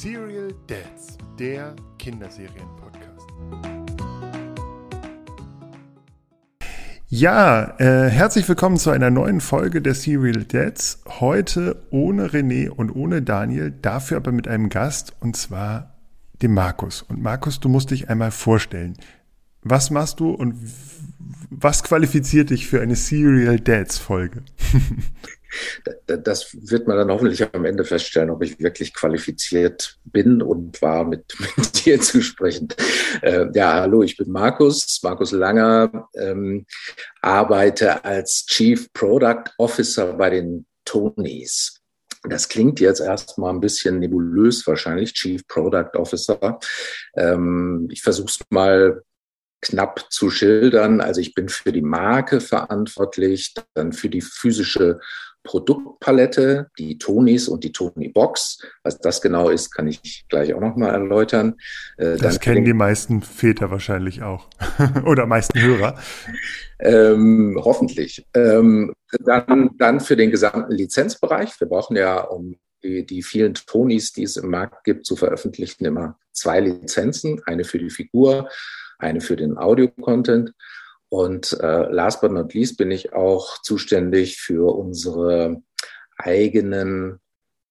Serial Dads, der Kinderserien-Podcast. Ja, äh, herzlich willkommen zu einer neuen Folge der Serial Dads. Heute ohne René und ohne Daniel, dafür aber mit einem Gast und zwar dem Markus. Und Markus, du musst dich einmal vorstellen. Was machst du und was qualifiziert dich für eine Serial Dads Folge? Das wird man dann hoffentlich am Ende feststellen, ob ich wirklich qualifiziert bin und war, mit, mit dir zu sprechen. Äh, ja, hallo, ich bin Markus, Markus Langer, ähm, arbeite als Chief Product Officer bei den Tonys. Das klingt jetzt erstmal ein bisschen nebulös wahrscheinlich, Chief Product Officer. Ähm, ich versuche es mal knapp zu schildern. Also ich bin für die Marke verantwortlich, dann für die physische Produktpalette, die Tonis und die Tony Box. Was das genau ist, kann ich gleich auch nochmal erläutern. Äh, das kennen die meisten Väter wahrscheinlich auch oder meisten Hörer. Ähm, hoffentlich. Ähm, dann, dann für den gesamten Lizenzbereich. Wir brauchen ja, um die, die vielen Tonis, die es im Markt gibt, zu veröffentlichen, immer zwei Lizenzen. Eine für die Figur, eine für den Audio-Content. Und äh, last but not least bin ich auch zuständig für unsere eigenen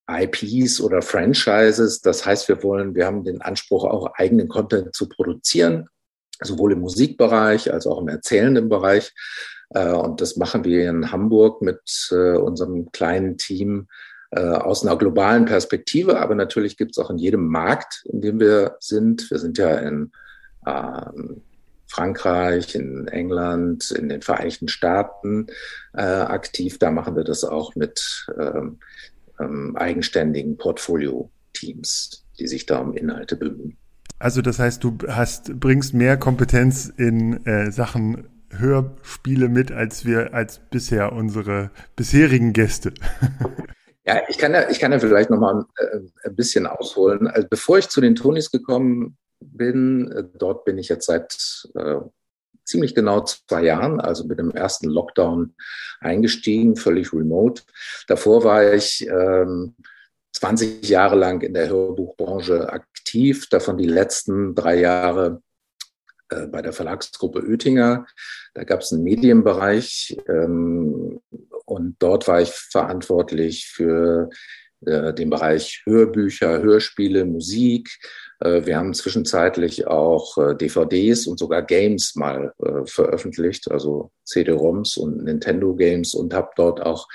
IPs oder Franchises. Das heißt, wir wollen, wir haben den Anspruch, auch eigenen Content zu produzieren, sowohl im Musikbereich als auch im erzählenden Bereich. Äh, und das machen wir in Hamburg mit äh, unserem kleinen Team äh, aus einer globalen Perspektive. Aber natürlich gibt es auch in jedem Markt, in dem wir sind. Wir sind ja in ähm, Frankreich, in England, in den Vereinigten Staaten äh, aktiv. Da machen wir das auch mit ähm, ähm, eigenständigen Portfolio-Teams, die sich da um Inhalte bemühen. Also das heißt, du hast, bringst mehr Kompetenz in äh, Sachen Hörspiele mit, als wir, als bisher unsere bisherigen Gäste. Ja, ich kann ja, ich kann ja vielleicht noch mal äh, ein bisschen ausholen. Also bevor ich zu den Tonys gekommen bin. Äh, dort bin ich jetzt seit äh, ziemlich genau zwei Jahren, also mit dem ersten Lockdown eingestiegen, völlig remote. Davor war ich ähm, 20 Jahre lang in der Hörbuchbranche aktiv, davon die letzten drei Jahre äh, bei der Verlagsgruppe Oettinger. Da gab es einen Medienbereich ähm, und dort war ich verantwortlich für äh, den Bereich Hörbücher, Hörspiele, Musik, wir haben zwischenzeitlich auch äh, DVDs und sogar Games mal äh, veröffentlicht, also CD-ROMs und Nintendo Games und habe dort auch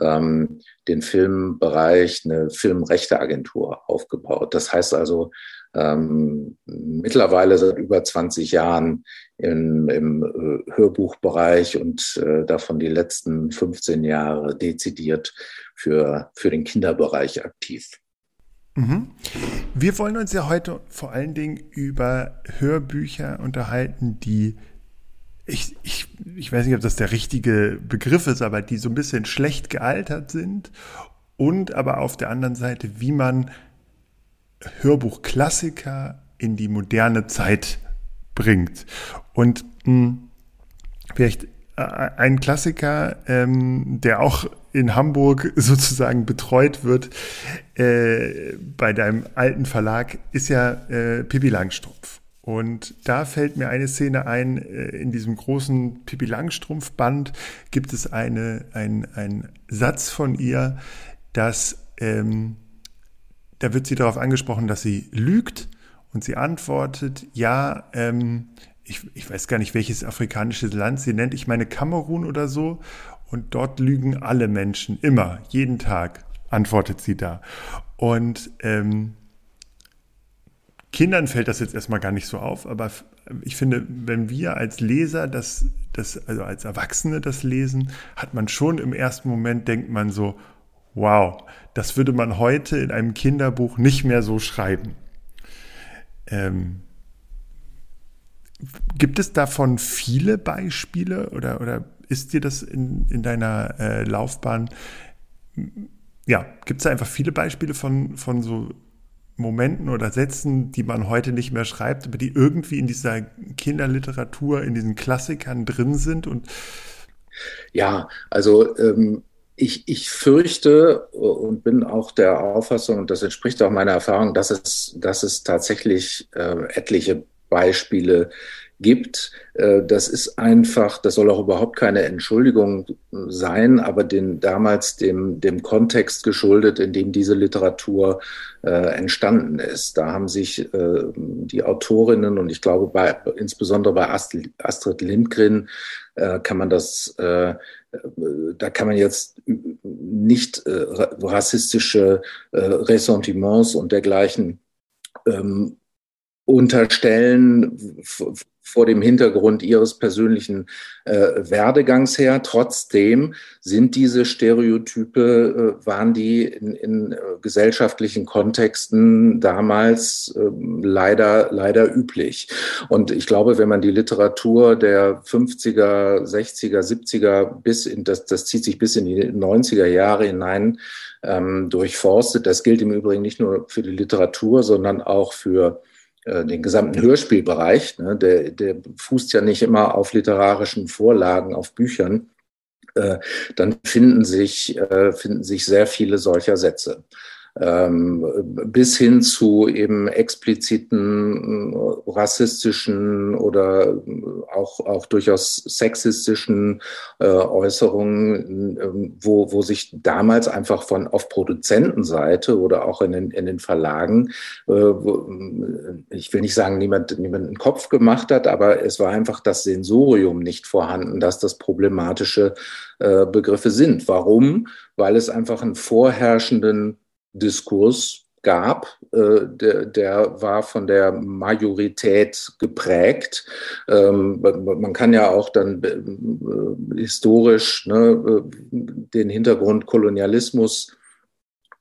ähm, den Filmbereich, eine Filmrechteagentur aufgebaut. Das heißt also, ähm, mittlerweile seit über 20 Jahren im, im äh, Hörbuchbereich und äh, davon die letzten 15 Jahre dezidiert für, für den Kinderbereich aktiv. Mhm. Wir wollen uns ja heute vor allen Dingen über Hörbücher unterhalten, die ich, ich, ich weiß nicht, ob das der richtige Begriff ist, aber die so ein bisschen schlecht gealtert sind und aber auf der anderen Seite, wie man Hörbuchklassiker in die moderne Zeit bringt. Und mh, hm, vielleicht äh, ein Klassiker, ähm, der auch in Hamburg sozusagen betreut wird äh, bei deinem alten Verlag, ist ja äh, Pippi Langstrumpf. Und da fällt mir eine Szene ein, äh, in diesem großen Pippi Langstrumpf-Band gibt es eine, ein, ein Satz von ihr, dass ähm, da wird sie darauf angesprochen, dass sie lügt und sie antwortet, ja, ähm, ich, ich weiß gar nicht, welches afrikanische Land sie nennt, ich meine Kamerun oder so. Und dort lügen alle Menschen immer, jeden Tag, antwortet sie da. Und ähm, Kindern fällt das jetzt erstmal gar nicht so auf, aber ich finde, wenn wir als Leser das, das, also als Erwachsene das lesen, hat man schon im ersten Moment denkt man so, wow, das würde man heute in einem Kinderbuch nicht mehr so schreiben. Ähm, Gibt es davon viele Beispiele oder, oder ist dir das in, in deiner äh, Laufbahn, ja, gibt es einfach viele Beispiele von, von so Momenten oder Sätzen, die man heute nicht mehr schreibt, aber die irgendwie in dieser Kinderliteratur, in diesen Klassikern drin sind und ja, also ähm, ich, ich fürchte und bin auch der Auffassung, und das entspricht auch meiner Erfahrung, dass es, dass es tatsächlich äh, etliche Beispiele gibt. Äh, das ist einfach, das soll auch überhaupt keine Entschuldigung sein, aber den damals dem, dem Kontext geschuldet, in dem diese Literatur äh, entstanden ist. Da haben sich äh, die Autorinnen und ich glaube bei, insbesondere bei Astrid, Astrid Lindgren äh, kann man das, äh, da kann man jetzt nicht äh, rassistische Ressentiments und dergleichen ähm, unterstellen vor dem Hintergrund ihres persönlichen äh, Werdegangs her. Trotzdem sind diese Stereotype, äh, waren die in, in äh, gesellschaftlichen Kontexten damals äh, leider, leider üblich. Und ich glaube, wenn man die Literatur der 50er, 60er, 70er bis in, das, das zieht sich bis in die 90er Jahre hinein, ähm, durchforstet, das gilt im Übrigen nicht nur für die Literatur, sondern auch für den gesamten Hörspielbereich, ne, der, der fußt ja nicht immer auf literarischen Vorlagen, auf Büchern, äh, dann finden sich, äh, finden sich sehr viele solcher Sätze bis hin zu eben expliziten äh, rassistischen oder auch, auch durchaus sexistischen äh, Äußerungen, äh, wo, wo sich damals einfach von auf Produzentenseite oder auch in den, in den Verlagen, äh, ich will nicht sagen, niemand, niemand einen Kopf gemacht hat, aber es war einfach das Sensorium nicht vorhanden, dass das problematische Begriffe sind. Warum? Weil es einfach einen vorherrschenden Diskurs gab, äh, der, der war von der Majorität geprägt. Ähm, man kann ja auch dann äh, historisch ne, äh, den Hintergrund Kolonialismus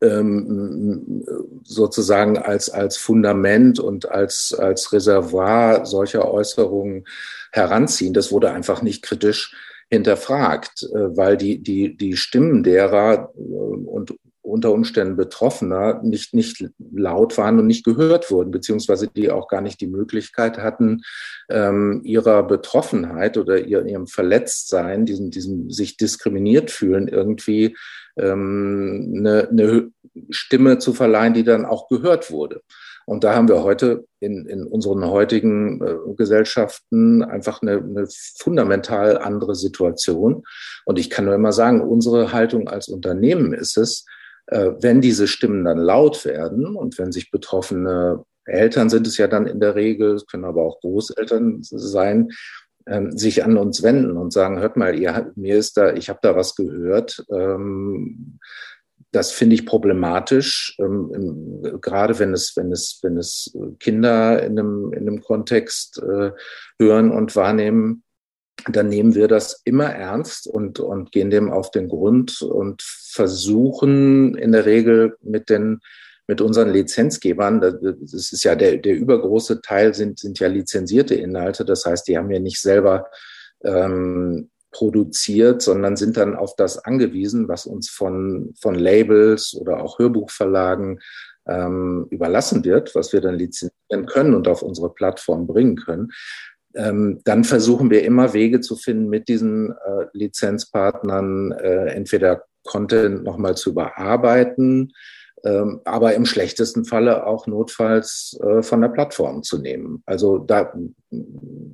ähm, sozusagen als, als Fundament und als, als Reservoir solcher Äußerungen heranziehen. Das wurde einfach nicht kritisch hinterfragt, weil die, die, die Stimmen derer und unter Umständen Betroffener nicht, nicht laut waren und nicht gehört wurden, beziehungsweise die auch gar nicht die Möglichkeit hatten, ähm, ihrer Betroffenheit oder ihr, ihrem Verletztsein, diesem, diesem sich diskriminiert fühlen, irgendwie ähm, eine, eine Stimme zu verleihen, die dann auch gehört wurde. Und da haben wir heute in, in unseren heutigen äh, Gesellschaften einfach eine, eine fundamental andere Situation. Und ich kann nur immer sagen, unsere Haltung als Unternehmen ist es, wenn diese Stimmen dann laut werden und wenn sich betroffene Eltern sind es ja dann in der Regel, es können aber auch Großeltern sein, ähm, sich an uns wenden und sagen, hört mal, ihr, mir ist da, ich habe da was gehört. Ähm, das finde ich problematisch, ähm, gerade wenn es, wenn es, wenn es Kinder in einem, in einem Kontext äh, hören und wahrnehmen, dann nehmen wir das immer ernst und, und gehen dem auf den Grund und versuchen in der Regel mit den mit unseren Lizenzgebern, das ist ja der, der übergroße Teil sind, sind ja lizenzierte Inhalte. Das heißt, die haben ja nicht selber ähm, produziert, sondern sind dann auf das angewiesen, was uns von, von Labels oder auch Hörbuchverlagen ähm, überlassen wird, was wir dann lizenzieren können und auf unsere Plattform bringen können ähm, dann versuchen wir immer Wege zu finden, mit diesen äh, Lizenzpartnern äh, entweder Content nochmal zu überarbeiten, ähm, aber im schlechtesten Falle auch notfalls äh, von der Plattform zu nehmen. Also da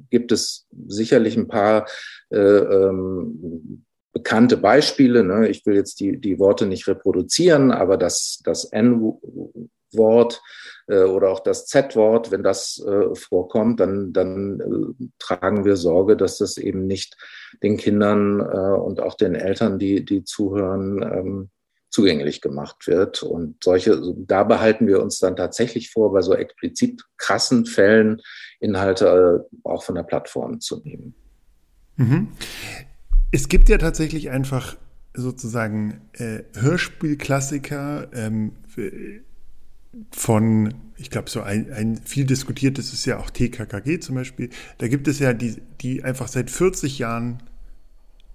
gibt es sicherlich ein paar äh, ähm, bekannte Beispiele. Ne? Ich will jetzt die, die Worte nicht reproduzieren, aber das, das N-Wort äh, oder auch das Z-Wort, wenn das äh, vorkommt, dann, dann äh, tragen wir Sorge, dass das eben nicht den Kindern äh, und auch den Eltern, die, die zuhören, ähm, zugänglich gemacht wird. Und solche, da behalten wir uns dann tatsächlich vor, bei so explizit krassen Fällen Inhalte äh, auch von der Plattform zu nehmen. Mhm. Es gibt ja tatsächlich einfach sozusagen äh, Hörspielklassiker, ähm, von, ich glaube, so ein, ein viel diskutiertes ist ja auch TKKG zum Beispiel. Da gibt es ja die, die einfach seit 40 Jahren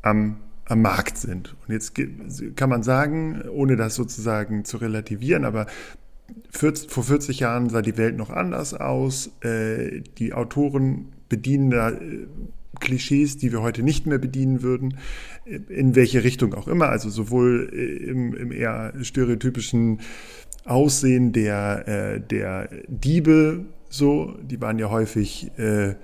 am, am Markt sind. Und jetzt kann man sagen, ohne das sozusagen zu relativieren, aber 40, vor 40 Jahren sah die Welt noch anders aus. Äh, die Autoren bedienen da äh, Klischees, die wir heute nicht mehr bedienen würden, in welche Richtung auch immer, also sowohl im, im eher stereotypischen Aussehen der, äh, der Diebe so, die waren ja häufig, äh,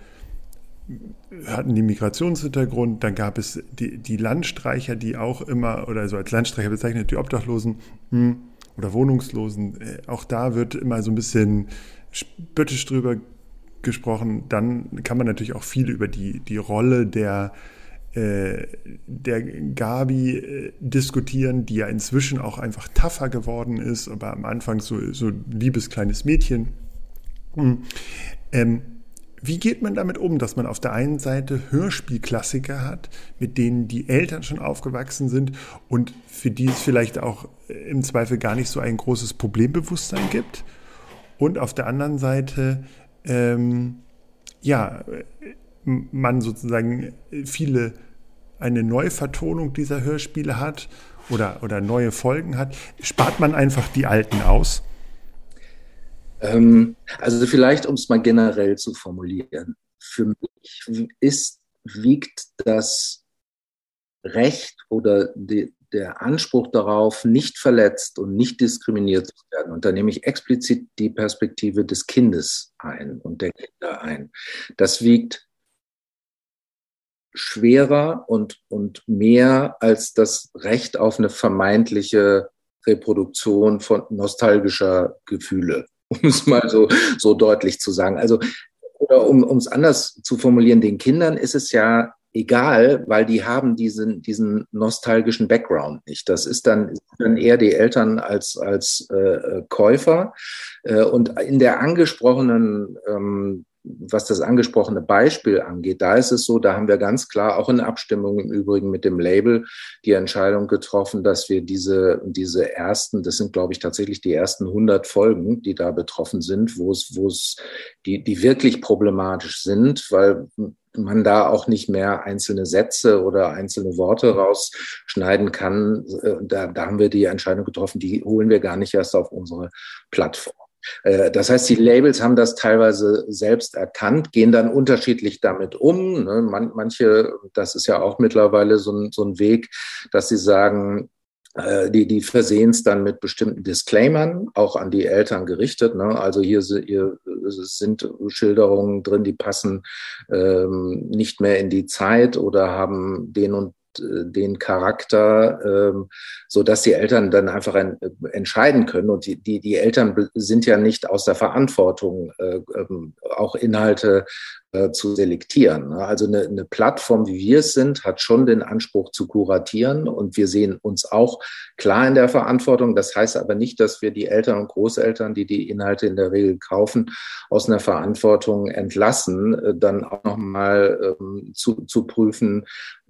hatten die Migrationshintergrund, dann gab es die, die Landstreicher, die auch immer, oder so als Landstreicher bezeichnet, die Obdachlosen mh, hm, oder Wohnungslosen, äh, auch da wird immer so ein bisschen spöttisch drüber gesprochen. Dann kann man natürlich auch viel über die, die Rolle der der Gabi äh, diskutieren, die ja inzwischen auch einfach tougher geworden ist, aber am Anfang so, so liebes kleines Mädchen. Hm. Ähm, wie geht man damit um, dass man auf der einen Seite Hörspielklassiker hat, mit denen die Eltern schon aufgewachsen sind und für die es vielleicht auch im Zweifel gar nicht so ein großes Problembewusstsein gibt? Und auf der anderen Seite, ähm, ja, man sozusagen viele eine Neuvertonung dieser Hörspiele hat oder, oder neue Folgen hat, spart man einfach die alten aus? Ähm, also vielleicht, um es mal generell zu formulieren. Für mich ist, wiegt das Recht oder die, der Anspruch darauf, nicht verletzt und nicht diskriminiert zu werden. Und da nehme ich explizit die Perspektive des Kindes ein und der Kinder ein. Das wiegt schwerer und, und mehr als das Recht auf eine vermeintliche Reproduktion von nostalgischer Gefühle, um es mal so, so deutlich zu sagen. Also, oder um es anders zu formulieren, den Kindern ist es ja egal, weil die haben diesen, diesen nostalgischen Background nicht. Das ist dann, dann eher die Eltern als, als äh, Käufer. Äh, und in der angesprochenen ähm, was das angesprochene Beispiel angeht, da ist es so, da haben wir ganz klar auch in Abstimmung im Übrigen mit dem Label die Entscheidung getroffen, dass wir diese, diese ersten, das sind glaube ich tatsächlich die ersten 100 Folgen, die da betroffen sind, wo es, wo es, die, die wirklich problematisch sind, weil man da auch nicht mehr einzelne Sätze oder einzelne Worte rausschneiden kann. Äh, da, da haben wir die Entscheidung getroffen, die holen wir gar nicht erst auf unsere Plattform. Äh, das heißt, die Labels haben das teilweise selbst erkannt, gehen dann unterschiedlich damit um. Ne? manche, das ist ja auch mittlerweile so ein, so ein Weg, dass sie sagen, äh, die, die versehen es dann mit bestimmten Disclaimern, auch an die Eltern gerichtet. Ne? Also hier, hier sind Schilderungen drin, die passen ähm, nicht mehr in die Zeit oder haben den und den Charakter, ähm, so dass die Eltern dann einfach ein, äh, entscheiden können. Und die, die, die Eltern sind ja nicht aus der Verantwortung, äh, ähm, auch Inhalte äh, zu selektieren. Ne? Also eine, eine Plattform, wie wir es sind, hat schon den Anspruch zu kuratieren und wir sehen uns auch klar in der Verantwortung. Das heißt aber nicht, dass wir die Eltern und Großeltern, die die Inhalte in der Regel kaufen, aus einer Verantwortung entlassen, äh, dann auch nochmal ähm, zu, zu prüfen,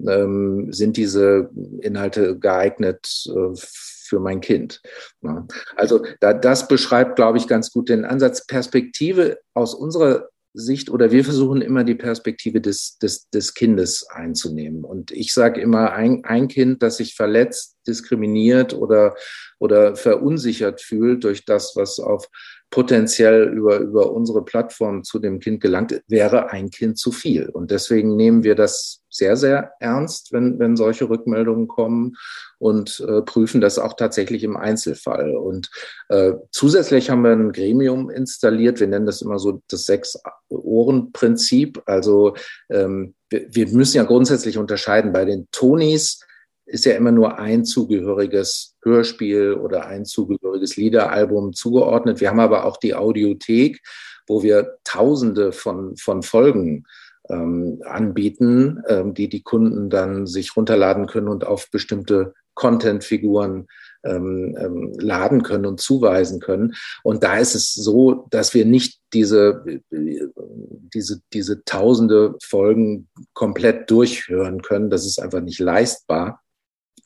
ähm, sind diese Inhalte geeignet äh, für mein Kind. Ne? Also da, das beschreibt, glaube ich, ganz gut den Ansatz. Perspektive aus unserer Sicht oder wir versuchen immer die Perspektive des, des, des Kindes einzunehmen. Und ich sage immer, ein, ein Kind, das sich verletzt, diskriminiert oder, oder verunsichert fühlt durch das, was auf potenziell über, über unsere Plattform zu dem Kind gelangt, wäre ein Kind zu viel. Und deswegen nehmen wir das sehr, sehr ernst, wenn, wenn solche Rückmeldungen kommen und äh, prüfen das auch tatsächlich im Einzelfall. Und äh, zusätzlich haben wir ein Gremium installiert. Wir nennen das immer so das Sechs-Ohren-Prinzip. Also ähm, wir, wir müssen ja grundsätzlich unterscheiden bei den Tonis ist ja immer nur ein zugehöriges Hörspiel oder ein zugehöriges Liederalbum zugeordnet. Wir haben aber auch die Audiothek, wo wir Tausende von, von Folgen ähm, anbieten, ähm, die die Kunden dann sich runterladen können und auf bestimmte Content-Figuren ähm, ähm, laden können und zuweisen können. Und da ist es so, dass wir nicht diese, diese, diese tausende Folgen komplett durchhören können. Das ist einfach nicht leistbar.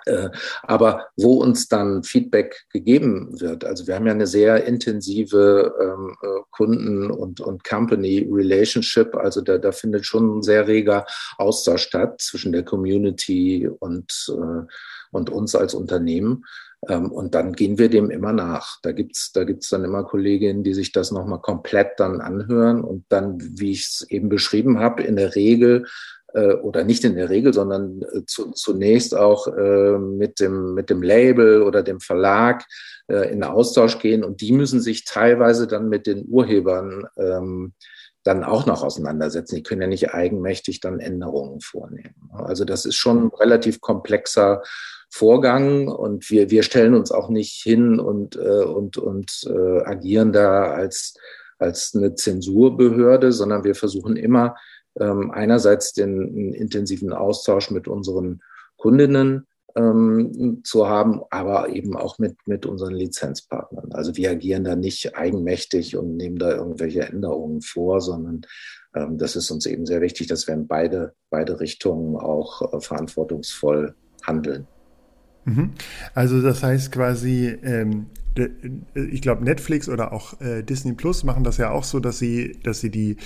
Äh, aber wo uns dann Feedback gegeben wird, also wir haben ja eine sehr intensive ähm, äh, Kunden- und, und Company-Relationship, also da, da findet schon ein sehr reger Austausch statt zwischen der Community und, äh, und uns als Unternehmen. Ähm, und dann gehen wir dem immer nach. Da gibt's da gibt's dann immer Kolleginnen, die sich das nochmal komplett dann anhören und dann, wie ich es eben beschrieben habe, in der Regel oder nicht in der Regel, sondern äh, zu, zunächst auch äh, mit, dem, mit dem Label oder dem Verlag äh, in Austausch gehen und die müssen sich teilweise dann mit den Urhebern ähm, dann auch noch auseinandersetzen. Die können ja nicht eigenmächtig dann Änderungen vornehmen. Also das ist schon ein relativ komplexer Vorgang und wir, wir stellen uns auch nicht hin und, äh, und, und äh, agieren da als, als eine Zensurbehörde, sondern wir versuchen immer einerseits den intensiven Austausch mit unseren Kundinnen ähm, zu haben, aber eben auch mit, mit unseren Lizenzpartnern. Also wir agieren da nicht eigenmächtig und nehmen da irgendwelche Änderungen vor, sondern ähm, das ist uns eben sehr wichtig, dass wir in beide, beide Richtungen auch äh, verantwortungsvoll handeln. Mhm. Also das heißt quasi, ähm, ich glaube Netflix oder auch äh, Disney Plus machen das ja auch so, dass sie, dass sie die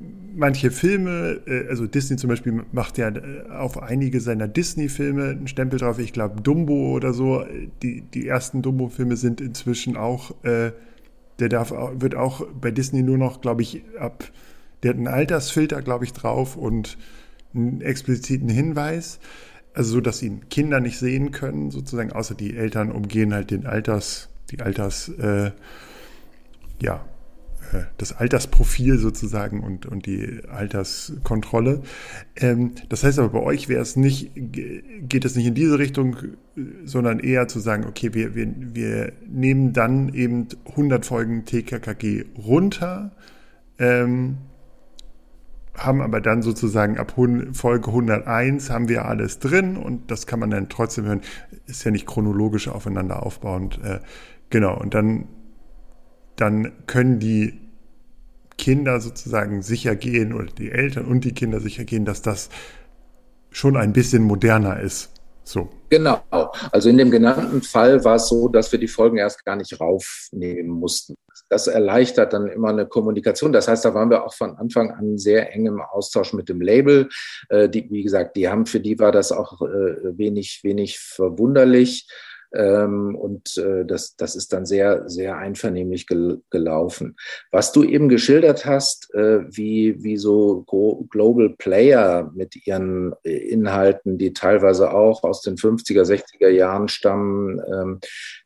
manche Filme, äh, also Disney zum Beispiel macht ja äh, auf einige seiner Disney-Filme einen Stempel drauf. Ich glaube Dumbo oder so. Die, die ersten Dumbo-Filme sind inzwischen auch, äh, der darf, wird auch bei Disney nur noch, glaube ich, ab, der hat einen Altersfilter, glaube ich, drauf und einen expliziten Hinweis. Also so, dass ihn Kinder nicht sehen können, sozusagen, außer die Eltern umgehen halt den Alters, die Alters, äh, ja, das Altersprofil sozusagen und, und die Alterskontrolle. Ähm, das heißt aber bei euch wäre es nicht, geht es nicht in diese Richtung, sondern eher zu sagen, okay, wir, wir, wir nehmen dann eben 100 Folgen TKKG runter, ähm, haben aber dann sozusagen ab Folge 101 haben wir alles drin und das kann man dann trotzdem hören. Ist ja nicht chronologisch aufeinander aufbauend. Äh, genau, und dann dann können die Kinder sozusagen sicher gehen oder die Eltern und die Kinder sicher gehen, dass das schon ein bisschen moderner ist. So. Genau. Also in dem genannten Fall war es so, dass wir die Folgen erst gar nicht raufnehmen mussten. Das erleichtert dann immer eine Kommunikation. Das heißt, da waren wir auch von Anfang an sehr eng im Austausch mit dem Label. Äh, die, wie gesagt, die haben, für die war das auch äh, wenig, wenig verwunderlich. Ähm, und äh, das, das ist dann sehr, sehr einvernehmlich gel gelaufen. Was du eben geschildert hast, äh, wie, wie so Global Player mit ihren äh, Inhalten, die teilweise auch aus den 50er, 60er Jahren stammen, ähm,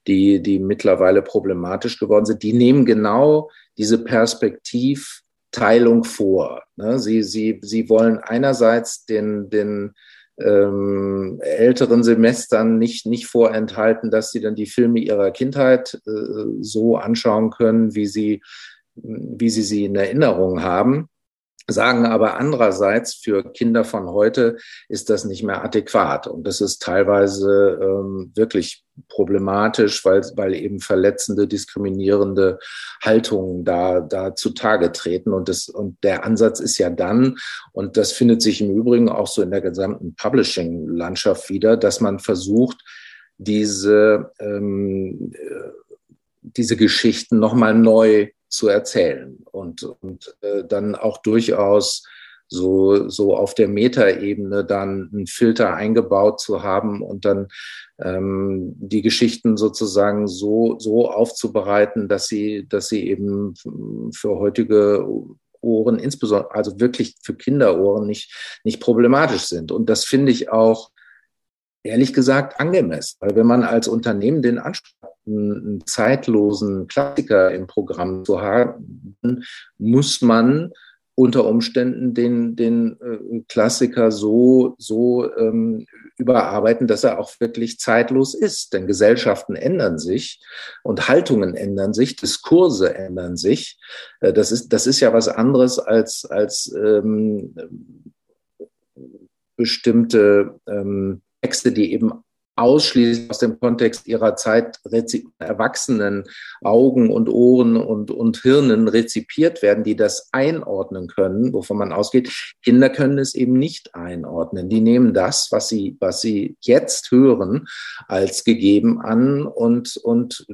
die, die mittlerweile problematisch geworden sind, die nehmen genau diese Perspektivteilung vor. Ne? Sie, sie, sie wollen einerseits den, den ähm, älteren Semestern nicht, nicht vorenthalten, dass sie dann die Filme ihrer Kindheit äh, so anschauen können, wie sie, wie sie sie in Erinnerung haben sagen aber andererseits, für Kinder von heute ist das nicht mehr adäquat. Und das ist teilweise ähm, wirklich problematisch, weil, weil eben verletzende, diskriminierende Haltungen da, da zutage treten. Und, das, und der Ansatz ist ja dann, und das findet sich im Übrigen auch so in der gesamten Publishing-Landschaft wieder, dass man versucht, diese, ähm, äh, diese Geschichten nochmal neu zu erzählen und, und äh, dann auch durchaus so, so auf der Metaebene dann einen Filter eingebaut zu haben und dann ähm, die Geschichten sozusagen so, so aufzubereiten, dass sie, dass sie eben für heutige Ohren, insbesondere, also wirklich für Kinderohren nicht, nicht problematisch sind. Und das finde ich auch ehrlich gesagt angemessen. Weil wenn man als Unternehmen den Anspruch einen zeitlosen Klassiker im Programm zu haben, muss man unter Umständen den, den äh, Klassiker so, so ähm, überarbeiten, dass er auch wirklich zeitlos ist. Denn Gesellschaften ändern sich und Haltungen ändern sich, Diskurse ändern sich. Äh, das, ist, das ist ja was anderes als, als ähm, bestimmte ähm, Texte, die eben ausschließlich aus dem Kontext ihrer Zeit erwachsenen Augen und Ohren und, und Hirnen rezipiert werden, die das einordnen können, wovon man ausgeht. Kinder können es eben nicht einordnen. Die nehmen das, was sie, was sie jetzt hören, als gegeben an und, und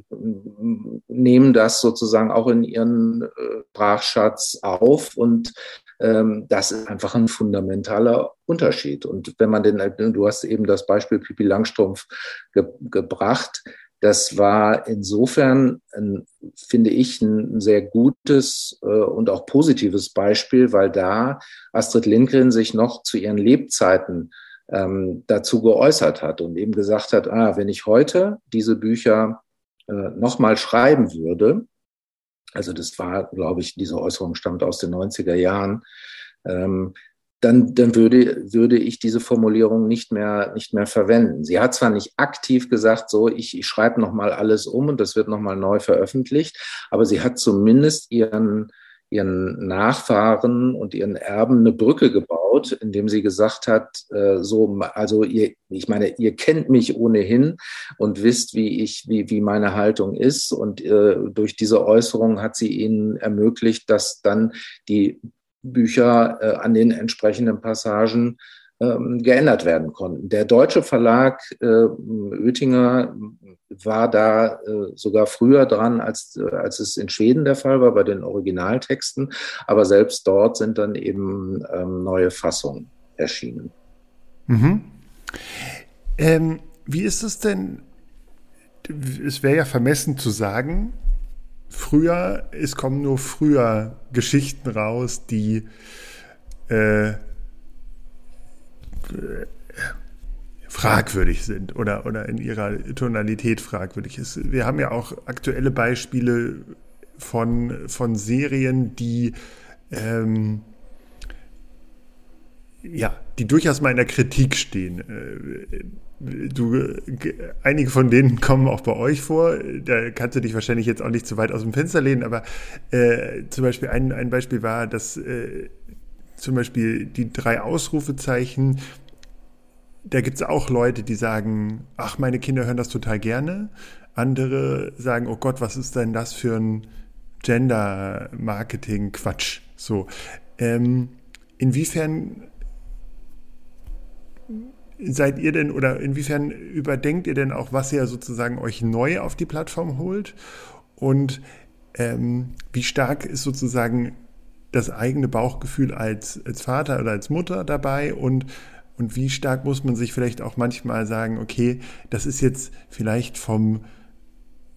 nehmen das sozusagen auch in ihren äh, Sprachschatz auf und das ist einfach ein fundamentaler Unterschied. Und wenn man den, du hast eben das Beispiel Pipi Langstrumpf ge gebracht, Das war insofern, ein, finde ich, ein sehr gutes äh, und auch positives Beispiel, weil da Astrid Lindgren sich noch zu ihren Lebzeiten ähm, dazu geäußert hat und eben gesagt hat, ah, wenn ich heute diese Bücher äh, nochmal schreiben würde, also das war, glaube ich, diese Äußerung stammt aus den 90er Jahren, ähm, dann, dann würde, würde ich diese Formulierung nicht mehr, nicht mehr verwenden. Sie hat zwar nicht aktiv gesagt, so, ich, ich schreibe nochmal alles um und das wird nochmal neu veröffentlicht, aber sie hat zumindest ihren, ihren Nachfahren und ihren Erben eine Brücke gebaut, indem sie gesagt hat, äh, so, also ihr, ich meine, ihr kennt mich ohnehin und wisst, wie ich, wie, wie meine Haltung ist. Und äh, durch diese Äußerung hat sie ihnen ermöglicht, dass dann die Bücher äh, an den entsprechenden Passagen ähm, geändert werden konnten. Der deutsche Verlag äh, Oettinger war da äh, sogar früher dran, als, äh, als es in Schweden der Fall war, bei den Originaltexten. Aber selbst dort sind dann eben ähm, neue Fassungen erschienen. Mhm. Ähm, wie ist es denn? Es wäre ja vermessen zu sagen, früher, es kommen nur früher Geschichten raus, die äh, fragwürdig sind oder, oder in ihrer Tonalität fragwürdig ist. Wir haben ja auch aktuelle Beispiele von, von Serien, die ähm, ja, die durchaus mal in der Kritik stehen. Äh, du, einige von denen kommen auch bei euch vor. Da kannst du dich wahrscheinlich jetzt auch nicht zu weit aus dem Fenster lehnen, aber äh, zum Beispiel ein, ein Beispiel war, dass äh, zum Beispiel die drei Ausrufezeichen, da gibt es auch Leute, die sagen, ach, meine Kinder hören das total gerne. Andere sagen, oh Gott, was ist denn das für ein Gender-Marketing-Quatsch? So. Ähm, inwiefern seid ihr denn oder inwiefern überdenkt ihr denn auch, was ihr sozusagen euch neu auf die Plattform holt? Und ähm, wie stark ist sozusagen das eigene Bauchgefühl als, als Vater oder als Mutter dabei und und wie stark muss man sich vielleicht auch manchmal sagen, okay, das ist jetzt vielleicht vom,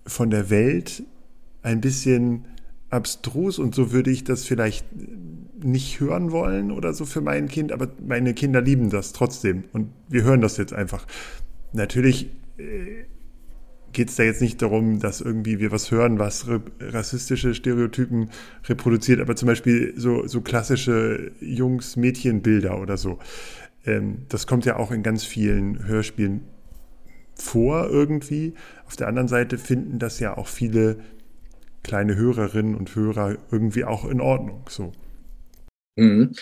von der Welt ein bisschen abstrus und so würde ich das vielleicht nicht hören wollen oder so für mein Kind, aber meine Kinder lieben das trotzdem und wir hören das jetzt einfach. Natürlich äh, geht es da jetzt nicht darum, dass irgendwie wir was hören, was rassistische Stereotypen reproduziert, aber zum Beispiel so, so klassische Jungs-Mädchen-Bilder oder so. Ähm, das kommt ja auch in ganz vielen Hörspielen vor irgendwie. Auf der anderen Seite finden das ja auch viele kleine Hörerinnen und Hörer irgendwie auch in Ordnung. So. Mhm.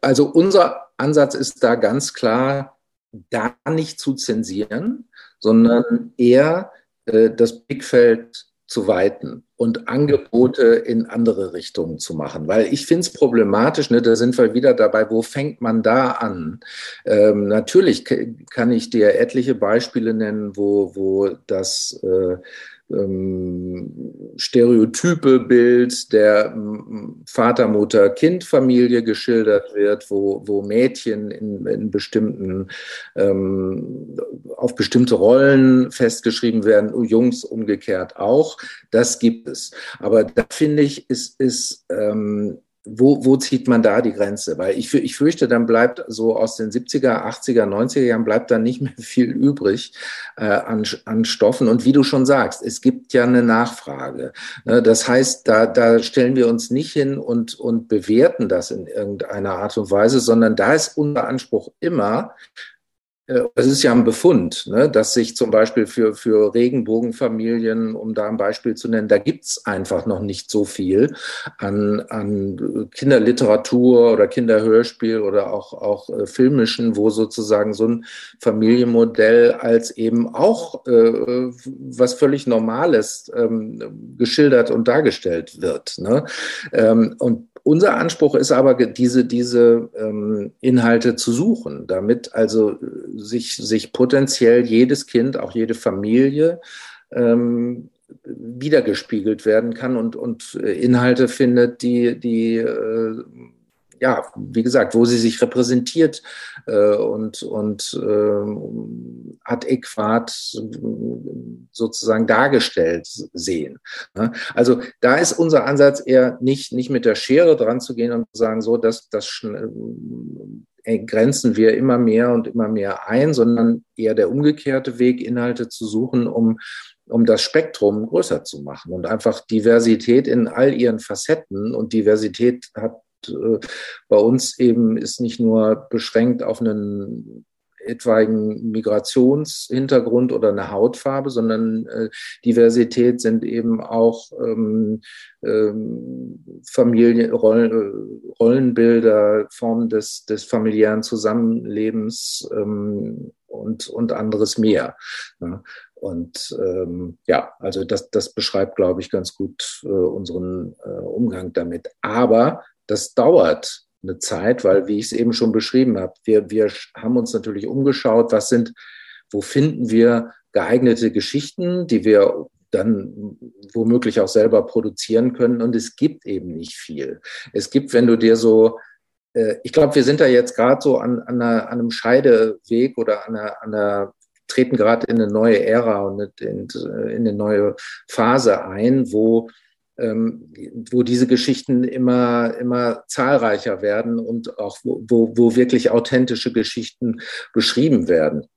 Also unser Ansatz ist da ganz klar, da nicht zu zensieren, sondern eher äh, das Blickfeld zu weiten und Angebote in andere Richtungen zu machen. Weil ich finde es problematisch, ne, da sind wir wieder dabei, wo fängt man da an? Ähm, natürlich kann ich dir etliche Beispiele nennen, wo, wo das äh, ähm, stereotype Bild der Vater, Mutter, Kind-Familie geschildert wird, wo, wo Mädchen in, in bestimmten, ähm, auf bestimmte Rollen festgeschrieben werden, Jungs umgekehrt auch. Das gibt es. Aber da finde ich, ist, ist ähm, wo, wo zieht man da die Grenze? Weil ich, ich fürchte, dann bleibt so aus den 70er, 80er, 90er Jahren bleibt dann nicht mehr viel übrig äh, an, an Stoffen. Und wie du schon sagst, es gibt ja eine Nachfrage. Ne? Das heißt, da, da stellen wir uns nicht hin und, und bewerten das in irgendeiner Art und Weise, sondern da ist unser Anspruch immer, es ist ja ein Befund, ne, dass sich zum Beispiel für, für Regenbogenfamilien, um da ein Beispiel zu nennen, da gibt's einfach noch nicht so viel an, an Kinderliteratur oder Kinderhörspiel oder auch, auch äh, filmischen, wo sozusagen so ein Familienmodell als eben auch äh, was völlig Normales ähm, geschildert und dargestellt wird. Ne? Ähm, und unser Anspruch ist aber, diese, diese ähm, Inhalte zu suchen, damit also sich, sich potenziell jedes Kind, auch jede Familie ähm, wiedergespiegelt werden kann und, und äh, Inhalte findet, die, die äh, ja, wie gesagt, wo sie sich repräsentiert äh, und, und äh, adäquat sozusagen dargestellt sehen. Ne? Also da ist unser Ansatz eher nicht, nicht mit der Schere dran zu gehen und zu sagen, so, dass das äh, grenzen wir immer mehr und immer mehr ein, sondern eher der umgekehrte Weg, Inhalte zu suchen, um um das Spektrum größer zu machen und einfach Diversität in all ihren Facetten und Diversität hat äh, bei uns eben ist nicht nur beschränkt auf einen etwaigen Migrationshintergrund oder eine Hautfarbe, sondern äh, Diversität sind eben auch ähm, ähm, Familien, Rollen, äh, Rollenbilder, Formen des, des familiären Zusammenlebens ähm, und, und anderes mehr. Ja. Und ähm, ja, also das, das beschreibt, glaube ich, ganz gut äh, unseren äh, Umgang damit. Aber das dauert eine Zeit, weil, wie ich es eben schon beschrieben habe, wir, wir haben uns natürlich umgeschaut, was sind, wo finden wir geeignete Geschichten, die wir dann womöglich auch selber produzieren können. Und es gibt eben nicht viel. Es gibt, wenn du dir so, äh, ich glaube, wir sind da jetzt gerade so an, an, einer, an, einem Scheideweg oder an einer, an einer treten gerade in eine neue Ära und in, in eine neue Phase ein, wo wo diese Geschichten immer, immer zahlreicher werden und auch wo, wo wirklich authentische Geschichten beschrieben werden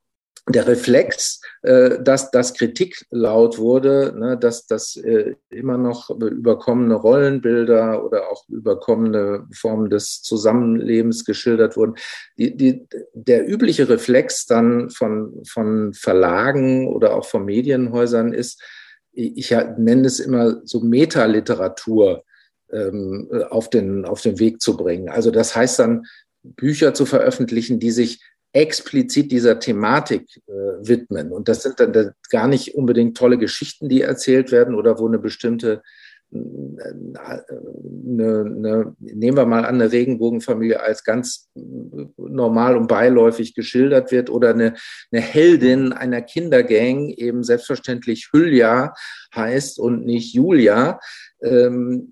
der Reflex, äh, dass, dass Kritik laut wurde, ne, dass, dass äh, immer noch überkommene Rollenbilder oder auch überkommene Formen des Zusammenlebens geschildert wurden. Die, die, der übliche Reflex dann von, von Verlagen oder auch von Medienhäusern ist, ich nenne es immer so Metaliteratur ähm, auf, den, auf den Weg zu bringen. Also das heißt dann, Bücher zu veröffentlichen, die sich explizit dieser Thematik äh, widmen. Und das sind dann gar nicht unbedingt tolle Geschichten, die erzählt werden oder wo eine bestimmte eine, eine, nehmen wir mal an, eine Regenbogenfamilie als ganz normal und beiläufig geschildert wird oder eine, eine Heldin einer Kindergang eben selbstverständlich Hülya heißt und nicht Julia. Ähm,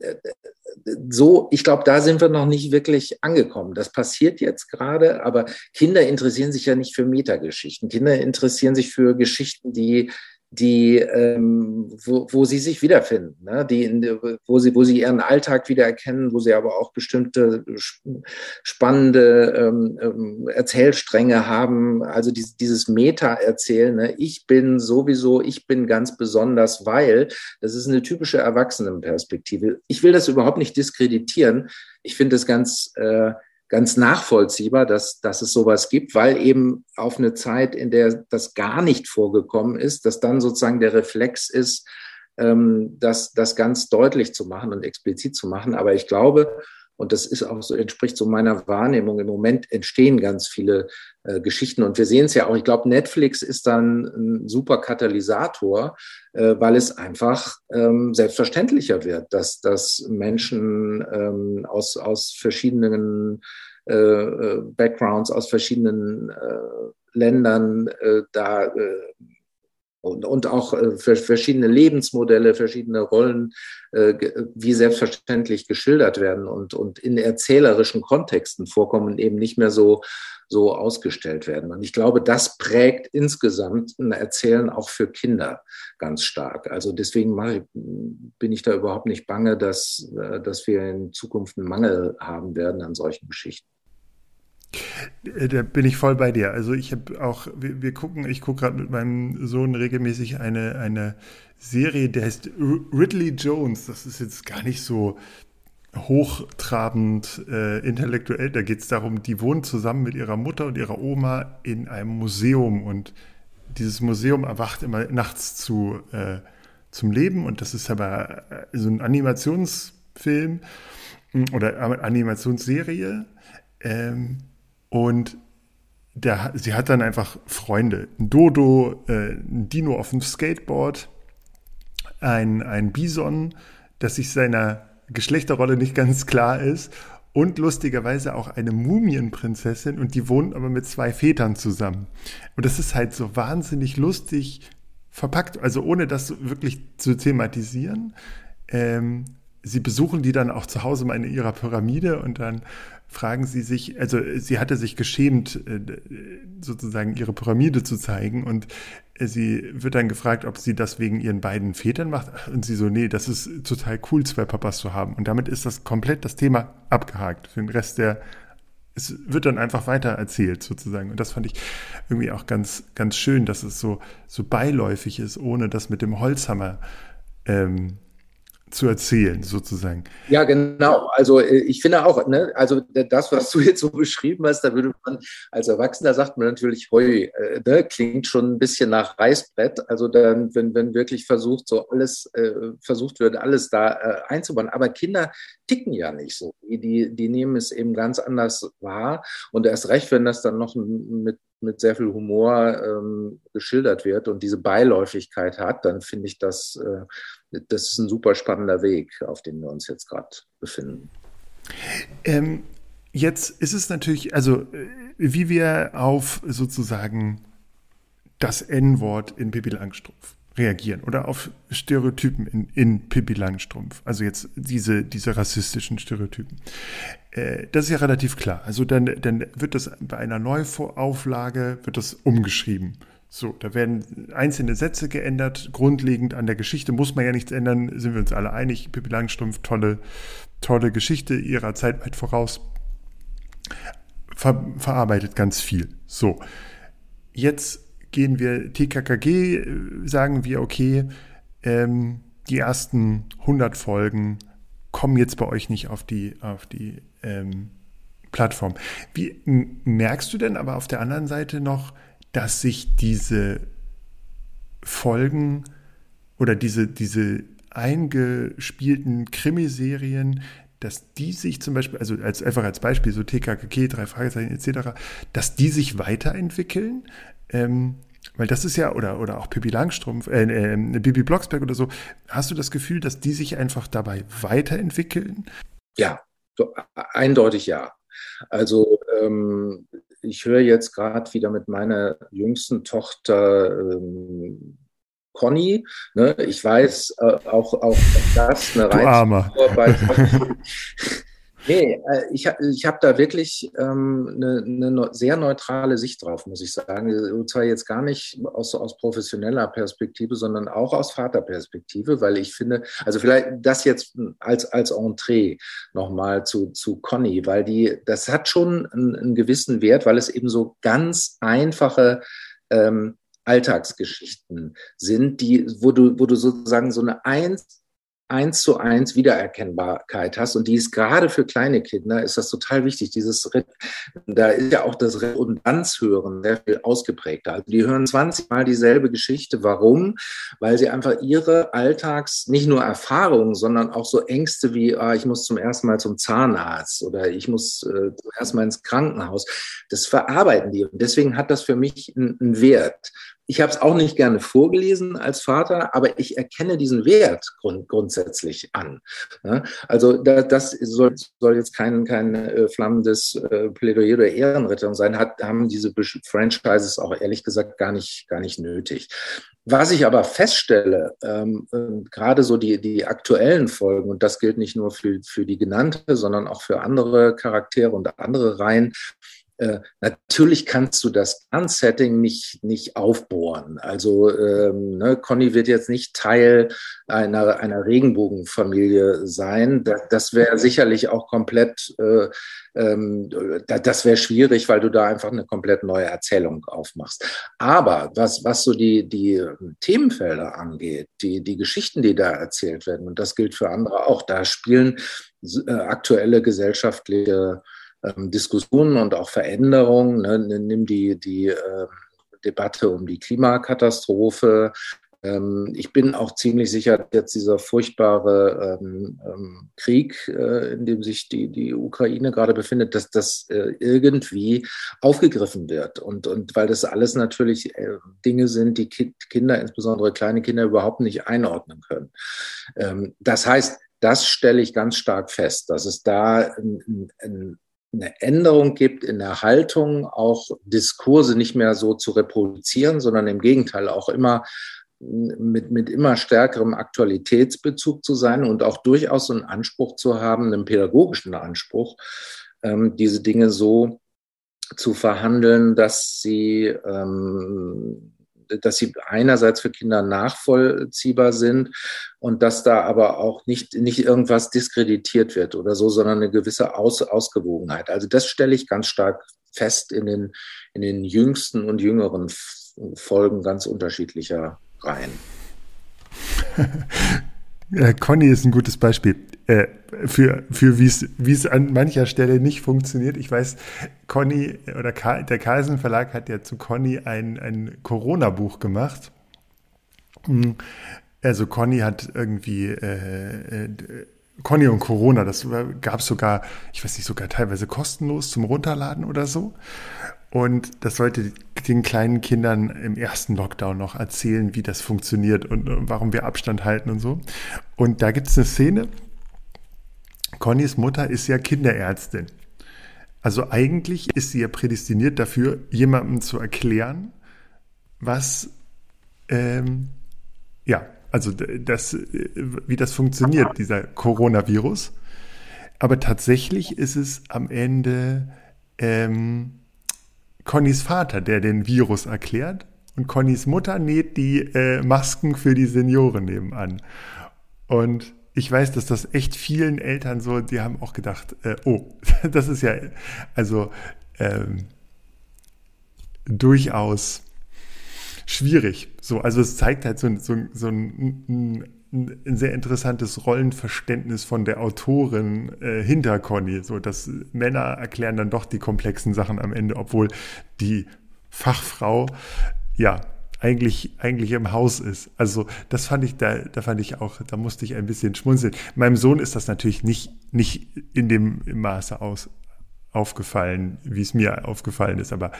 so, ich glaube, da sind wir noch nicht wirklich angekommen. Das passiert jetzt gerade, aber Kinder interessieren sich ja nicht für Metageschichten. Kinder interessieren sich für Geschichten, die die, ähm, wo, wo sie sich wiederfinden, ne? die, in, wo, sie, wo sie ihren Alltag wiedererkennen, wo sie aber auch bestimmte spannende ähm, ähm, Erzählstränge haben, also dieses, dieses Meta-Erzählen, ne? ich bin sowieso, ich bin ganz besonders, weil, das ist eine typische Erwachsenenperspektive. Ich will das überhaupt nicht diskreditieren. Ich finde es ganz äh, ganz nachvollziehbar, dass, dass es sowas gibt, weil eben auf eine Zeit, in der das gar nicht vorgekommen ist, dass dann sozusagen der Reflex ist, ähm, das, das ganz deutlich zu machen und explizit zu machen. Aber ich glaube, und das ist auch so, entspricht so meiner Wahrnehmung. Im Moment entstehen ganz viele äh, Geschichten und wir sehen es ja auch. Ich glaube, Netflix ist dann ein super Katalysator, äh, weil es einfach ähm, selbstverständlicher wird, dass, dass Menschen ähm, aus, aus verschiedenen äh, äh Backgrounds, aus verschiedenen äh, Ländern äh, da und, und auch äh, verschiedene Lebensmodelle, verschiedene Rollen, äh, wie selbstverständlich geschildert werden und, und in erzählerischen Kontexten vorkommen, eben nicht mehr so, so ausgestellt werden. Und ich glaube, das prägt insgesamt ein Erzählen auch für Kinder ganz stark. Also deswegen ich, bin ich da überhaupt nicht bange, dass, äh, dass wir in Zukunft einen Mangel haben werden an solchen Geschichten. Äh, da bin ich voll bei dir. Also ich habe auch, wir, wir, gucken, ich gucke gerade mit meinem Sohn regelmäßig eine, eine Serie, der heißt Ridley Jones. Das ist jetzt gar nicht so hochtrabend äh, intellektuell. Da geht es darum, die wohnen zusammen mit ihrer Mutter und ihrer Oma in einem Museum und dieses Museum erwacht immer nachts zu, äh, zum Leben und das ist aber äh, so ein Animationsfilm mm, oder Animationsserie. Ähm, und der, sie hat dann einfach Freunde. Ein Dodo, äh, ein Dino auf dem Skateboard, ein, ein Bison, das sich seiner Geschlechterrolle nicht ganz klar ist und lustigerweise auch eine Mumienprinzessin und die wohnen aber mit zwei Vätern zusammen. Und das ist halt so wahnsinnig lustig verpackt, also ohne das wirklich zu thematisieren. Ähm, sie besuchen die dann auch zu Hause mal in ihrer Pyramide und dann fragen sie sich, also sie hatte sich geschämt, äh, sozusagen ihre Pyramide zu zeigen und sie wird dann gefragt, ob sie das wegen ihren beiden Vätern macht und sie so, nee, das ist total cool, zwei Papas zu haben und damit ist das komplett das Thema abgehakt für den Rest der es wird dann einfach weiter erzählt sozusagen. Und das fand ich irgendwie auch ganz, ganz schön, dass es so, so beiläufig ist, ohne das mit dem Holzhammer ähm, zu erzählen, sozusagen. Ja, genau. Also äh, ich finde auch, ne, also das, was du jetzt so beschrieben hast, da würde man als Erwachsener sagt man natürlich, heu, äh, ne, klingt schon ein bisschen nach Reißbrett. Also dann, wenn, wenn wirklich versucht, so alles, äh, versucht wird, alles da äh, einzubauen. Aber Kinder ticken ja nicht so. Die, die nehmen es eben ganz anders wahr. Und erst recht, wenn das dann noch mit mit sehr viel Humor ähm, geschildert wird und diese Beiläufigkeit hat, dann finde ich das, äh, das ist ein super spannender Weg, auf dem wir uns jetzt gerade befinden. Ähm, jetzt ist es natürlich, also äh, wie wir auf sozusagen das N-Wort in Bibi Langstrumpf reagieren oder auf Stereotypen in, in Pippi Langstrumpf. Also jetzt diese, diese rassistischen Stereotypen. Äh, das ist ja relativ klar. Also dann, dann wird das bei einer Neuauflage wird das umgeschrieben. So, da werden einzelne Sätze geändert. Grundlegend an der Geschichte muss man ja nichts ändern, sind wir uns alle einig. Pippi Langstrumpf, tolle, tolle Geschichte ihrer Zeit weit voraus. Ver, verarbeitet ganz viel. So. Jetzt gehen wir TKKG, äh, sagen wir, okay, ähm, die ersten 100 Folgen kommen jetzt bei euch nicht auf die, auf die ähm, Plattform. Wie merkst du denn aber auf der anderen Seite noch, dass sich diese Folgen oder diese, diese eingespielten Krimiserien, dass die sich zum Beispiel, also als, einfach als Beispiel, so TKKG, drei Fragezeichen etc., dass die sich weiterentwickeln? Ähm, weil das ist ja, oder, oder auch Pippi Langstrumpf, äh, äh, Bibi Blocksberg oder so, hast du das Gefühl, dass die sich einfach dabei weiterentwickeln? Ja, so, eindeutig ja. Also ähm, ich höre jetzt gerade wieder mit meiner jüngsten Tochter ähm, Conny. Ne? Ich weiß äh, auch, auch das eine Reizfigur bei Nee, äh, ich, ich habe da wirklich ähm, eine, eine sehr neutrale Sicht drauf, muss ich sagen. Und zwar jetzt gar nicht aus, aus professioneller Perspektive, sondern auch aus Vaterperspektive, weil ich finde, also vielleicht das jetzt als, als Entree nochmal zu, zu Conny, weil die, das hat schon einen, einen gewissen Wert, weil es eben so ganz einfache ähm, Alltagsgeschichten sind, die, wo du, wo du sozusagen so eine eins eins zu eins Wiedererkennbarkeit hast. Und die ist gerade für kleine Kinder ist das total wichtig. Dieses, da ist ja auch das Redundanzhören sehr viel ausgeprägter. Also die hören 20 Mal dieselbe Geschichte. Warum? Weil sie einfach ihre Alltags, nicht nur Erfahrungen, sondern auch so Ängste wie, ah, ich muss zum ersten Mal zum Zahnarzt oder ich muss äh, zum Mal ins Krankenhaus. Das verarbeiten die. Und deswegen hat das für mich einen Wert. Ich habe es auch nicht gerne vorgelesen als Vater, aber ich erkenne diesen Wert grund, grundsätzlich an. Ja, also da, das soll, soll, jetzt kein, kein äh, flammendes äh, Plädoyer oder Ehrenrettung sein, hat, haben diese Franchises auch ehrlich gesagt gar nicht, gar nicht nötig. Was ich aber feststelle, ähm, äh, gerade so die, die aktuellen Folgen, und das gilt nicht nur für, für die genannte, sondern auch für andere Charaktere und andere Reihen, äh, natürlich kannst du das Kernsetting nicht, nicht aufbohren. Also ähm, ne, Conny wird jetzt nicht Teil einer, einer Regenbogenfamilie sein. Das, das wäre sicherlich auch komplett, äh, ähm, das wäre schwierig, weil du da einfach eine komplett neue Erzählung aufmachst. Aber was, was so die, die Themenfelder angeht, die, die Geschichten, die da erzählt werden, und das gilt für andere auch, da spielen äh, aktuelle gesellschaftliche ähm, Diskussionen und auch Veränderungen. Ne? Nimm die, die äh, Debatte um die Klimakatastrophe. Ähm, ich bin auch ziemlich sicher, dass jetzt dieser furchtbare ähm, ähm, Krieg, äh, in dem sich die, die Ukraine gerade befindet, dass das äh, irgendwie aufgegriffen wird. Und, und weil das alles natürlich äh, Dinge sind, die Ki Kinder, insbesondere kleine Kinder, überhaupt nicht einordnen können. Ähm, das heißt, das stelle ich ganz stark fest, dass es da ein, ein, eine Änderung gibt in der Haltung, auch Diskurse nicht mehr so zu reproduzieren, sondern im Gegenteil auch immer mit, mit immer stärkerem Aktualitätsbezug zu sein und auch durchaus einen Anspruch zu haben, einen pädagogischen Anspruch, ähm, diese Dinge so zu verhandeln, dass sie, ähm, dass sie einerseits für Kinder nachvollziehbar sind und dass da aber auch nicht, nicht irgendwas diskreditiert wird oder so, sondern eine gewisse Aus, Ausgewogenheit. Also das stelle ich ganz stark fest in den, in den jüngsten und jüngeren Folgen ganz unterschiedlicher Reihen. Conny ist ein gutes Beispiel äh, für, für wie es an mancher Stelle nicht funktioniert. Ich weiß, Conny oder Ka der Carlsen Verlag hat ja zu Conny ein, ein Corona-Buch gemacht. Hm, also Conny hat irgendwie äh, äh, Conny und Corona, das gab es sogar, ich weiß nicht, sogar teilweise kostenlos zum Runterladen oder so. Und das sollte den kleinen Kindern im ersten Lockdown noch erzählen, wie das funktioniert und warum wir Abstand halten und so. Und da gibt es eine Szene. Connys Mutter ist ja Kinderärztin. Also eigentlich ist sie ja prädestiniert dafür, jemandem zu erklären, was, ähm, ja, also das, wie das funktioniert, dieser Coronavirus. Aber tatsächlich ist es am Ende ähm, Connys Vater, der den Virus erklärt. Und Connys Mutter näht die äh, Masken für die Senioren nebenan. Und ich weiß, dass das echt vielen Eltern so, die haben auch gedacht, äh, oh, das ist ja also ähm, durchaus schwierig. So, also es zeigt halt so, so, so ein, ein, ein sehr interessantes Rollenverständnis von der Autorin äh, hinter Conny. So, dass Männer erklären dann doch die komplexen Sachen am Ende, obwohl die Fachfrau ja eigentlich, eigentlich im Haus ist. Also das fand ich, da, da fand ich auch, da musste ich ein bisschen schmunzeln. Meinem Sohn ist das natürlich nicht, nicht in dem Maße aus, aufgefallen, wie es mir aufgefallen ist, aber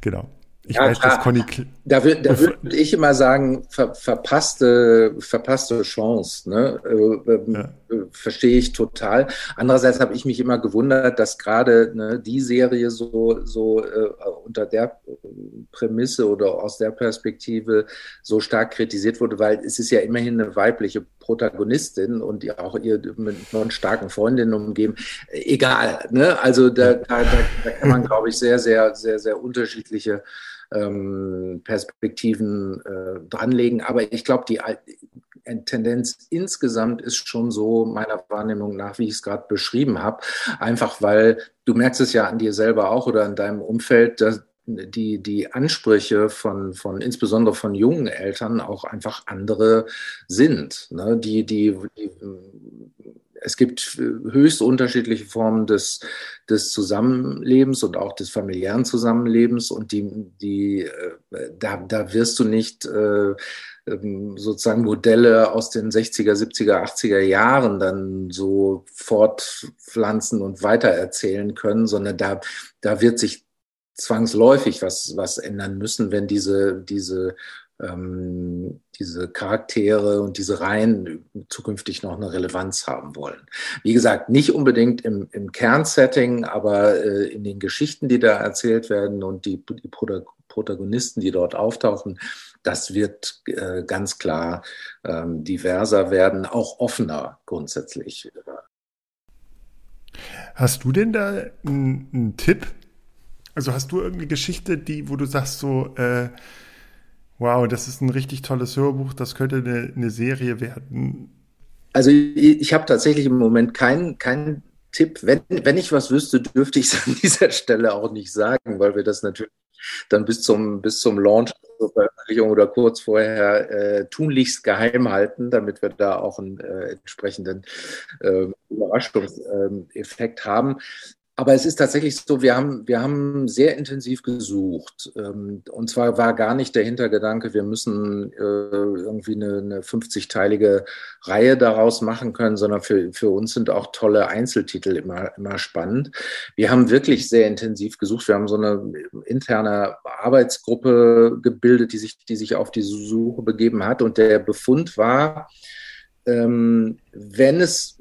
genau. Ich ja, weiß, dass Conny. Da, würde da würde ich immer sagen, ver, verpasste, verpasste Chance. Ne? Äh, ähm, ja. Verstehe ich total. Andererseits habe ich mich immer gewundert, dass gerade ne, die Serie so, so äh, unter der Prämisse oder aus der Perspektive so stark kritisiert wurde, weil es ist ja immerhin eine weibliche Protagonistin und auch ihr mit neun starken Freundinnen umgeben. Egal. Ne? Also da, da, da kann man, glaube ich, sehr, sehr, sehr, sehr unterschiedliche ähm, Perspektiven äh, dranlegen. Aber ich glaube, die Tendenz insgesamt ist schon so meiner Wahrnehmung nach, wie ich es gerade beschrieben habe. Einfach weil du merkst es ja an dir selber auch oder an deinem Umfeld, dass die, die Ansprüche von, von insbesondere von jungen Eltern auch einfach andere sind. Ne? Die, die, die es gibt höchst unterschiedliche Formen des, des Zusammenlebens und auch des familiären Zusammenlebens und die, die, äh, da, da wirst du nicht äh, ähm, sozusagen Modelle aus den 60er, 70er, 80er Jahren dann so fortpflanzen und weitererzählen können, sondern da, da wird sich zwangsläufig was, was ändern müssen, wenn diese, diese ähm, diese Charaktere und diese Reihen zukünftig noch eine Relevanz haben wollen. Wie gesagt, nicht unbedingt im, im Kernsetting, aber äh, in den Geschichten, die da erzählt werden und die, die Protagonisten, die dort auftauchen, das wird äh, ganz klar ähm, diverser werden, auch offener grundsätzlich. Hast du denn da einen Tipp? Also hast du irgendeine Geschichte, die, wo du sagst so, äh, Wow, das ist ein richtig tolles Hörbuch. Das könnte eine, eine Serie werden. Also ich, ich habe tatsächlich im Moment keinen keinen Tipp. Wenn, wenn ich was wüsste, dürfte ich es an dieser Stelle auch nicht sagen, weil wir das natürlich dann bis zum, bis zum Launch Veröffentlichung oder kurz vorher äh, tunlichst geheim halten, damit wir da auch einen äh, entsprechenden äh, Überraschungseffekt haben. Aber es ist tatsächlich so, wir haben, wir haben sehr intensiv gesucht. Ähm, und zwar war gar nicht der Hintergedanke, wir müssen äh, irgendwie eine, eine 50-teilige Reihe daraus machen können, sondern für, für uns sind auch tolle Einzeltitel immer, immer spannend. Wir haben wirklich sehr intensiv gesucht. Wir haben so eine interne Arbeitsgruppe gebildet, die sich, die sich auf die Suche begeben hat. Und der Befund war, ähm, wenn es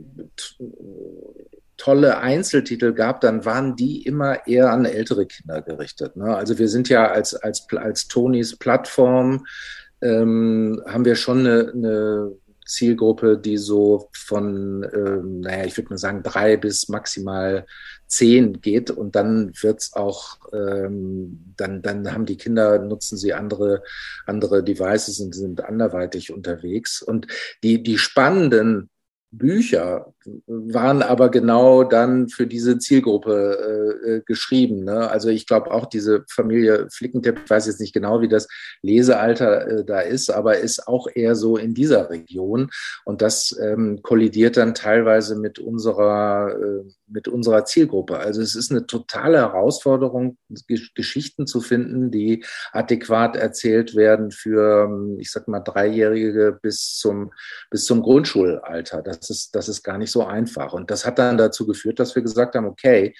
tolle Einzeltitel gab, dann waren die immer eher an ältere Kinder gerichtet. Ne? Also wir sind ja als, als, als Tonys Plattform ähm, haben wir schon eine, eine Zielgruppe, die so von, ähm, naja, ich würde mal sagen, drei bis maximal zehn geht und dann wird's auch, ähm, dann, dann haben die Kinder, nutzen sie andere, andere Devices und sind anderweitig unterwegs. Und die, die spannenden Bücher waren aber genau dann für diese Zielgruppe äh, äh geschrieben. Ne? Also ich glaube auch diese Familie Flickentepp, ich weiß jetzt nicht genau, wie das Lesealter äh, da ist, aber ist auch eher so in dieser Region. Und das ähm, kollidiert dann teilweise mit unserer, äh, mit unserer Zielgruppe. Also es ist eine totale Herausforderung, Geschichten zu finden, die adäquat erzählt werden für, ähm, ich sag mal, Dreijährige bis zum, bis zum Grundschulalter. Das ist, das ist gar nicht so einfach. Und das hat dann dazu geführt, dass wir gesagt haben, okay,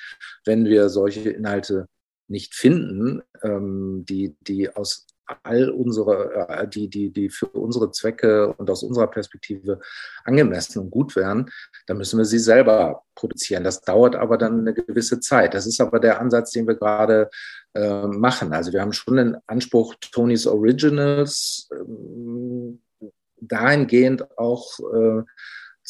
wenn wir solche Inhalte nicht finden, ähm, die, die aus all unsere, äh, die, die, die für unsere Zwecke und aus unserer Perspektive angemessen und gut wären, dann müssen wir sie selber produzieren. Das dauert aber dann eine gewisse Zeit. Das ist aber der Ansatz, den wir gerade äh, machen. Also wir haben schon den Anspruch, Tonys Originals äh, dahingehend auch äh,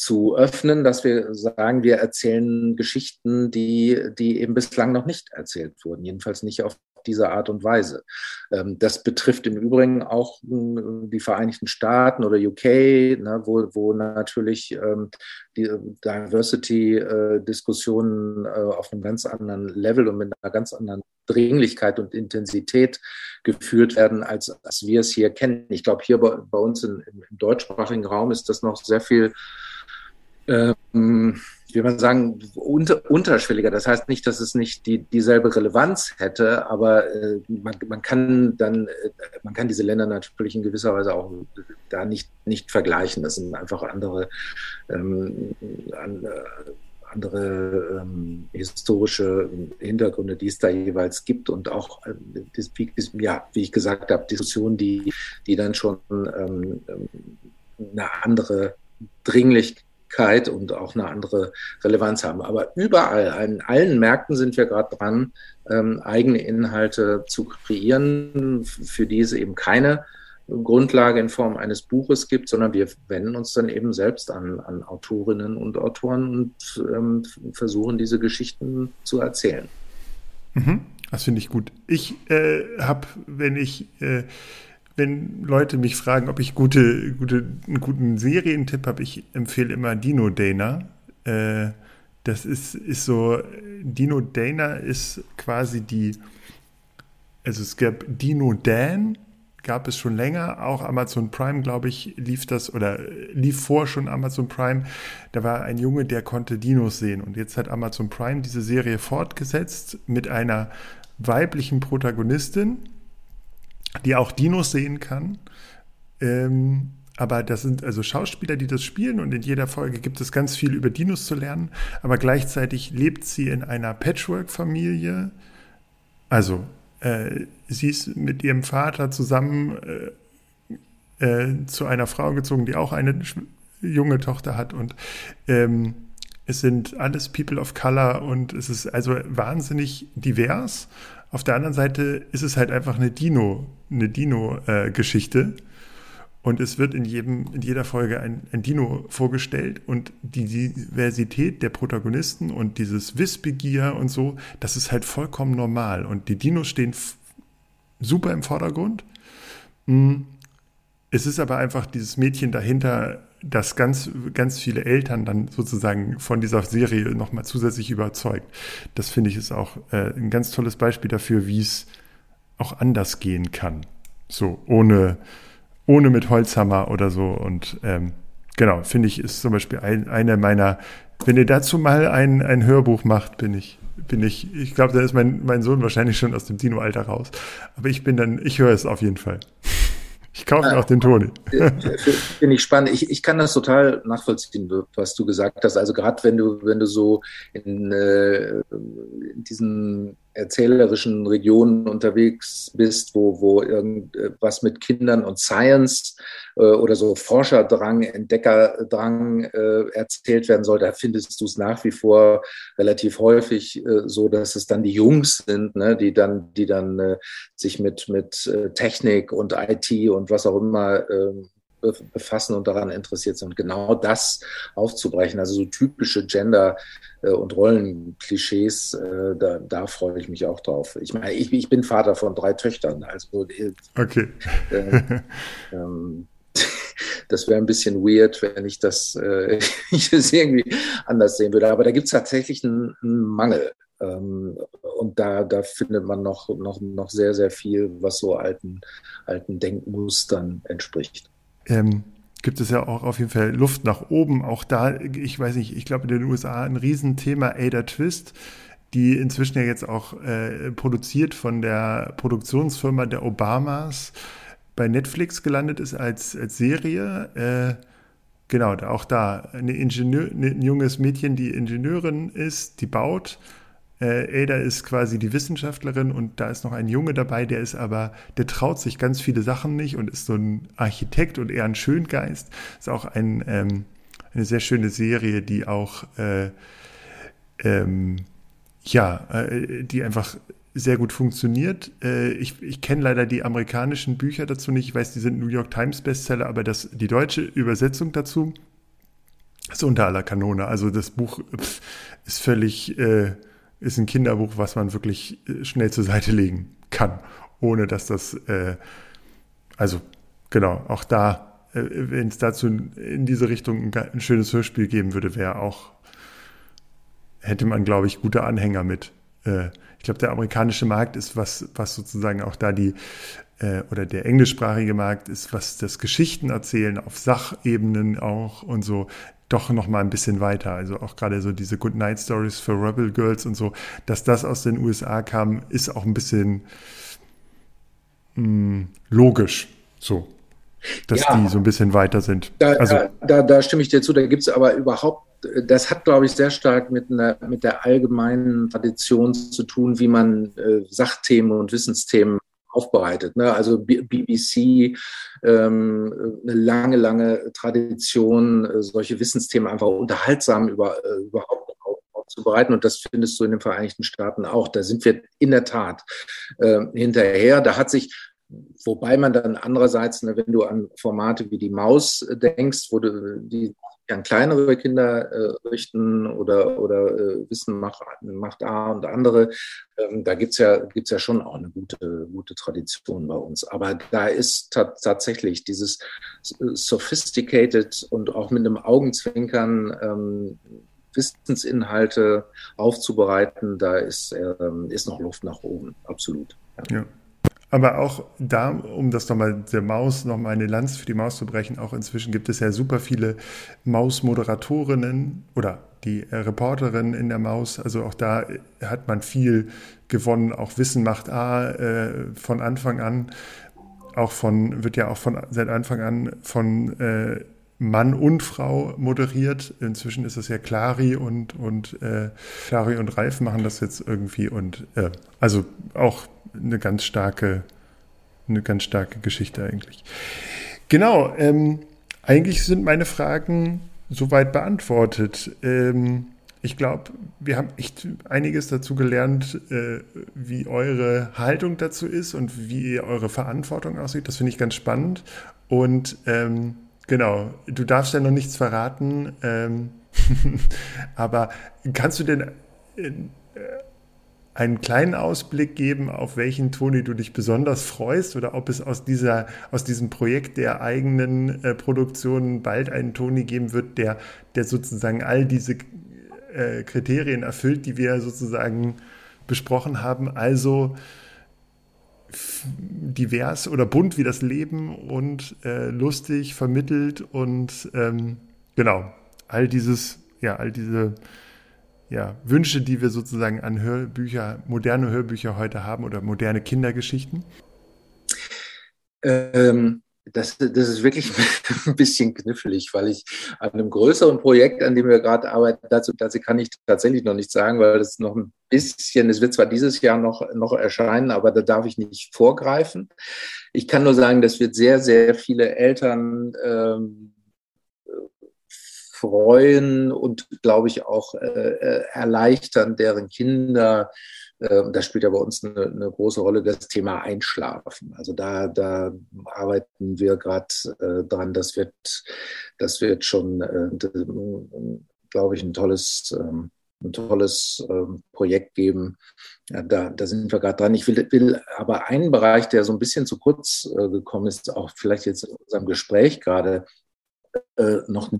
zu öffnen, dass wir sagen, wir erzählen Geschichten, die, die eben bislang noch nicht erzählt wurden, jedenfalls nicht auf diese Art und Weise. Ähm, das betrifft im Übrigen auch äh, die Vereinigten Staaten oder UK, ne, wo, wo natürlich ähm, die Diversity-Diskussionen äh, auf einem ganz anderen Level und mit einer ganz anderen Dringlichkeit und Intensität geführt werden, als, als wir es hier kennen. Ich glaube, hier bei, bei uns in, im deutschsprachigen Raum ist das noch sehr viel ähm, wie man sagen, unter, unterschwelliger. Das heißt nicht, dass es nicht die, dieselbe Relevanz hätte, aber äh, man, man kann dann, äh, man kann diese Länder natürlich in gewisser Weise auch da nicht, nicht vergleichen. Das sind einfach andere, ähm, an, äh, andere ähm, historische Hintergründe, die es da jeweils gibt und auch, äh, das, wie, ja, wie ich gesagt habe, Diskussionen, die, die dann schon ähm, ähm eine andere Dringlichkeit und auch eine andere Relevanz haben. Aber überall, an allen Märkten sind wir gerade dran, ähm, eigene Inhalte zu kreieren, für die es eben keine Grundlage in Form eines Buches gibt, sondern wir wenden uns dann eben selbst an, an Autorinnen und Autoren und ähm, versuchen diese Geschichten zu erzählen. Mhm, das finde ich gut. Ich äh, habe, wenn ich äh, wenn Leute mich fragen, ob ich gute, gute, einen guten Serientipp habe, ich empfehle immer Dino Dana. Äh, das ist, ist so, Dino Dana ist quasi die, also es gab Dino Dan, gab es schon länger, auch Amazon Prime, glaube ich, lief das oder lief vor schon Amazon Prime. Da war ein Junge, der konnte Dinos sehen und jetzt hat Amazon Prime diese Serie fortgesetzt mit einer weiblichen Protagonistin die auch Dinos sehen kann. Ähm, aber das sind also Schauspieler, die das spielen und in jeder Folge gibt es ganz viel über Dinos zu lernen. Aber gleichzeitig lebt sie in einer Patchwork-Familie. Also äh, sie ist mit ihrem Vater zusammen äh, äh, zu einer Frau gezogen, die auch eine junge Tochter hat und ähm, es sind alles People of Color und es ist also wahnsinnig divers auf der anderen Seite ist es halt einfach eine Dino, eine Dino-Geschichte. Äh, und es wird in, jedem, in jeder Folge ein, ein Dino vorgestellt und die Diversität der Protagonisten und dieses Wissbegier und so, das ist halt vollkommen normal. Und die Dinos stehen super im Vordergrund. Mm. Es ist aber einfach dieses Mädchen dahinter, das ganz, ganz viele Eltern dann sozusagen von dieser Serie nochmal zusätzlich überzeugt. Das finde ich ist auch äh, ein ganz tolles Beispiel dafür, wie es auch anders gehen kann. So, ohne, ohne mit Holzhammer oder so. Und ähm, genau, finde ich, ist zum Beispiel ein, einer meiner, wenn ihr dazu mal ein, ein Hörbuch macht, bin ich, bin ich, ich glaube, da ist mein, mein Sohn wahrscheinlich schon aus dem Dino-Alter raus. Aber ich bin dann, ich höre es auf jeden Fall. Ich kaufe mir auch den Toni. Finde ich spannend. Ich, ich kann das total nachvollziehen, was du gesagt hast. Also gerade wenn du, wenn du so in, äh, in diesen erzählerischen Regionen unterwegs bist, wo, wo irgendwas mit Kindern und Science äh, oder so Forscherdrang, Entdeckerdrang äh, erzählt werden soll, da findest du es nach wie vor relativ häufig äh, so, dass es dann die Jungs sind, ne, die dann, die dann äh, sich mit, mit äh, Technik und IT und was auch immer äh, befassen und daran interessiert sind. Und genau das aufzubrechen, also so typische Gender- äh, und Rollenklischees, äh, da, da freue ich mich auch drauf. Ich meine, ich, ich bin Vater von drei Töchtern, also äh, okay. Äh, ähm, das wäre ein bisschen weird, wenn ich das, äh, ich das irgendwie anders sehen würde. Aber da gibt es tatsächlich einen, einen Mangel. Ähm, und da, da findet man noch, noch, noch sehr, sehr viel, was so alten, alten Denkmustern entspricht ähm, gibt es ja auch auf jeden Fall Luft nach oben. Auch da, ich weiß nicht, ich glaube in den USA ein Riesenthema Ada Twist, die inzwischen ja jetzt auch äh, produziert von der Produktionsfirma der Obamas bei Netflix gelandet ist als, als Serie. Äh, genau, auch da eine Ingenieur, ein junges Mädchen, die Ingenieurin ist, die baut äh, Ada ist quasi die Wissenschaftlerin und da ist noch ein Junge dabei, der ist aber, der traut sich ganz viele Sachen nicht und ist so ein Architekt und eher ein Schöngeist. Ist auch ein, ähm, eine sehr schöne Serie, die auch, äh, ähm, ja, äh, die einfach sehr gut funktioniert. Äh, ich ich kenne leider die amerikanischen Bücher dazu nicht. Ich weiß, die sind New York Times Bestseller, aber das, die deutsche Übersetzung dazu ist unter aller Kanone. Also das Buch pff, ist völlig äh, ist ein Kinderbuch, was man wirklich äh, schnell zur Seite legen kann, ohne dass das, äh, also genau, auch da, äh, wenn es dazu in diese Richtung ein, ein schönes Hörspiel geben würde, wäre auch, hätte man, glaube ich, gute Anhänger mit. Äh, ich glaube, der amerikanische Markt ist was, was sozusagen auch da die, äh, oder der englischsprachige Markt ist, was das Geschichten erzählen auf Sachebenen auch und so doch noch mal ein bisschen weiter. Also auch gerade so diese Good Night Stories für Rebel Girls und so, dass das aus den USA kam, ist auch ein bisschen mh, hm, logisch. So. Dass ja, die so ein bisschen weiter sind. Da, also, da, da stimme ich dir zu. Da gibt es aber überhaupt das hat, glaube ich, sehr stark mit, einer, mit der allgemeinen Tradition zu tun, wie man äh, Sachthemen und Wissensthemen aufbereitet. Ne? Also BBC, ähm, eine lange, lange Tradition, äh, solche Wissensthemen einfach unterhaltsam über, äh, überhaupt aufzubereiten. Und das findest du in den Vereinigten Staaten auch. Da sind wir in der Tat äh, hinterher. Da hat sich Wobei man dann andererseits, ne, wenn du an Formate wie die Maus denkst, wo du die an kleinere Kinder äh, richten oder, oder äh, Wissen macht, macht A und andere. Ähm, da gibt's ja, gibt's ja schon auch eine gute, gute Tradition bei uns. Aber da ist tatsächlich dieses sophisticated und auch mit einem Augenzwinkern ähm, Wissensinhalte aufzubereiten, da ist, ähm, ist noch Luft nach oben, absolut. ja. ja. Aber auch da, um das nochmal der Maus, nochmal eine Lanze für die Maus zu brechen, auch inzwischen gibt es ja super viele Maus-Moderatorinnen oder die äh, Reporterin in der Maus. Also auch da hat man viel gewonnen. Auch Wissen macht A äh, von Anfang an. Auch von, wird ja auch von seit Anfang an von äh, Mann und Frau moderiert. Inzwischen ist es ja Clari und, und äh, Clari und Ralf machen das jetzt irgendwie und äh, also auch eine ganz starke, eine ganz starke Geschichte eigentlich. Genau, ähm, eigentlich sind meine Fragen soweit beantwortet. Ähm, ich glaube, wir haben echt einiges dazu gelernt, äh, wie eure Haltung dazu ist und wie eure Verantwortung aussieht. Das finde ich ganz spannend. Und ähm, genau, du darfst ja noch nichts verraten, ähm, aber kannst du denn äh, einen kleinen Ausblick geben, auf welchen Toni du dich besonders freust oder ob es aus, dieser, aus diesem Projekt der eigenen äh, Produktion bald einen Toni geben wird, der, der sozusagen all diese äh, Kriterien erfüllt, die wir sozusagen besprochen haben. Also divers oder bunt wie das Leben und äh, lustig vermittelt und ähm, genau all dieses ja all diese ja, Wünsche, die wir sozusagen an Hörbücher, moderne Hörbücher heute haben oder moderne Kindergeschichten? Ähm, das, das ist wirklich ein bisschen knifflig, weil ich an einem größeren Projekt, an dem wir gerade arbeiten, dazu, dazu kann ich tatsächlich noch nichts sagen, weil das noch ein bisschen, es wird zwar dieses Jahr noch, noch erscheinen, aber da darf ich nicht vorgreifen. Ich kann nur sagen, das wird sehr, sehr viele Eltern ähm, freuen und, glaube ich, auch äh, äh erleichtern, deren Kinder ähm, da spielt ja bei uns eine, eine, große Rolle das Thema Einschlafen. Also da, da arbeiten wir gerade äh, dran. Das wird, das wird schon, äh, glaube ich, ein tolles, ähm, ein tolles ähm, Projekt geben. Ja, da, da sind wir gerade dran. Ich will, will aber einen Bereich, der so ein bisschen zu kurz äh, gekommen ist, auch vielleicht jetzt in unserem Gespräch gerade äh, noch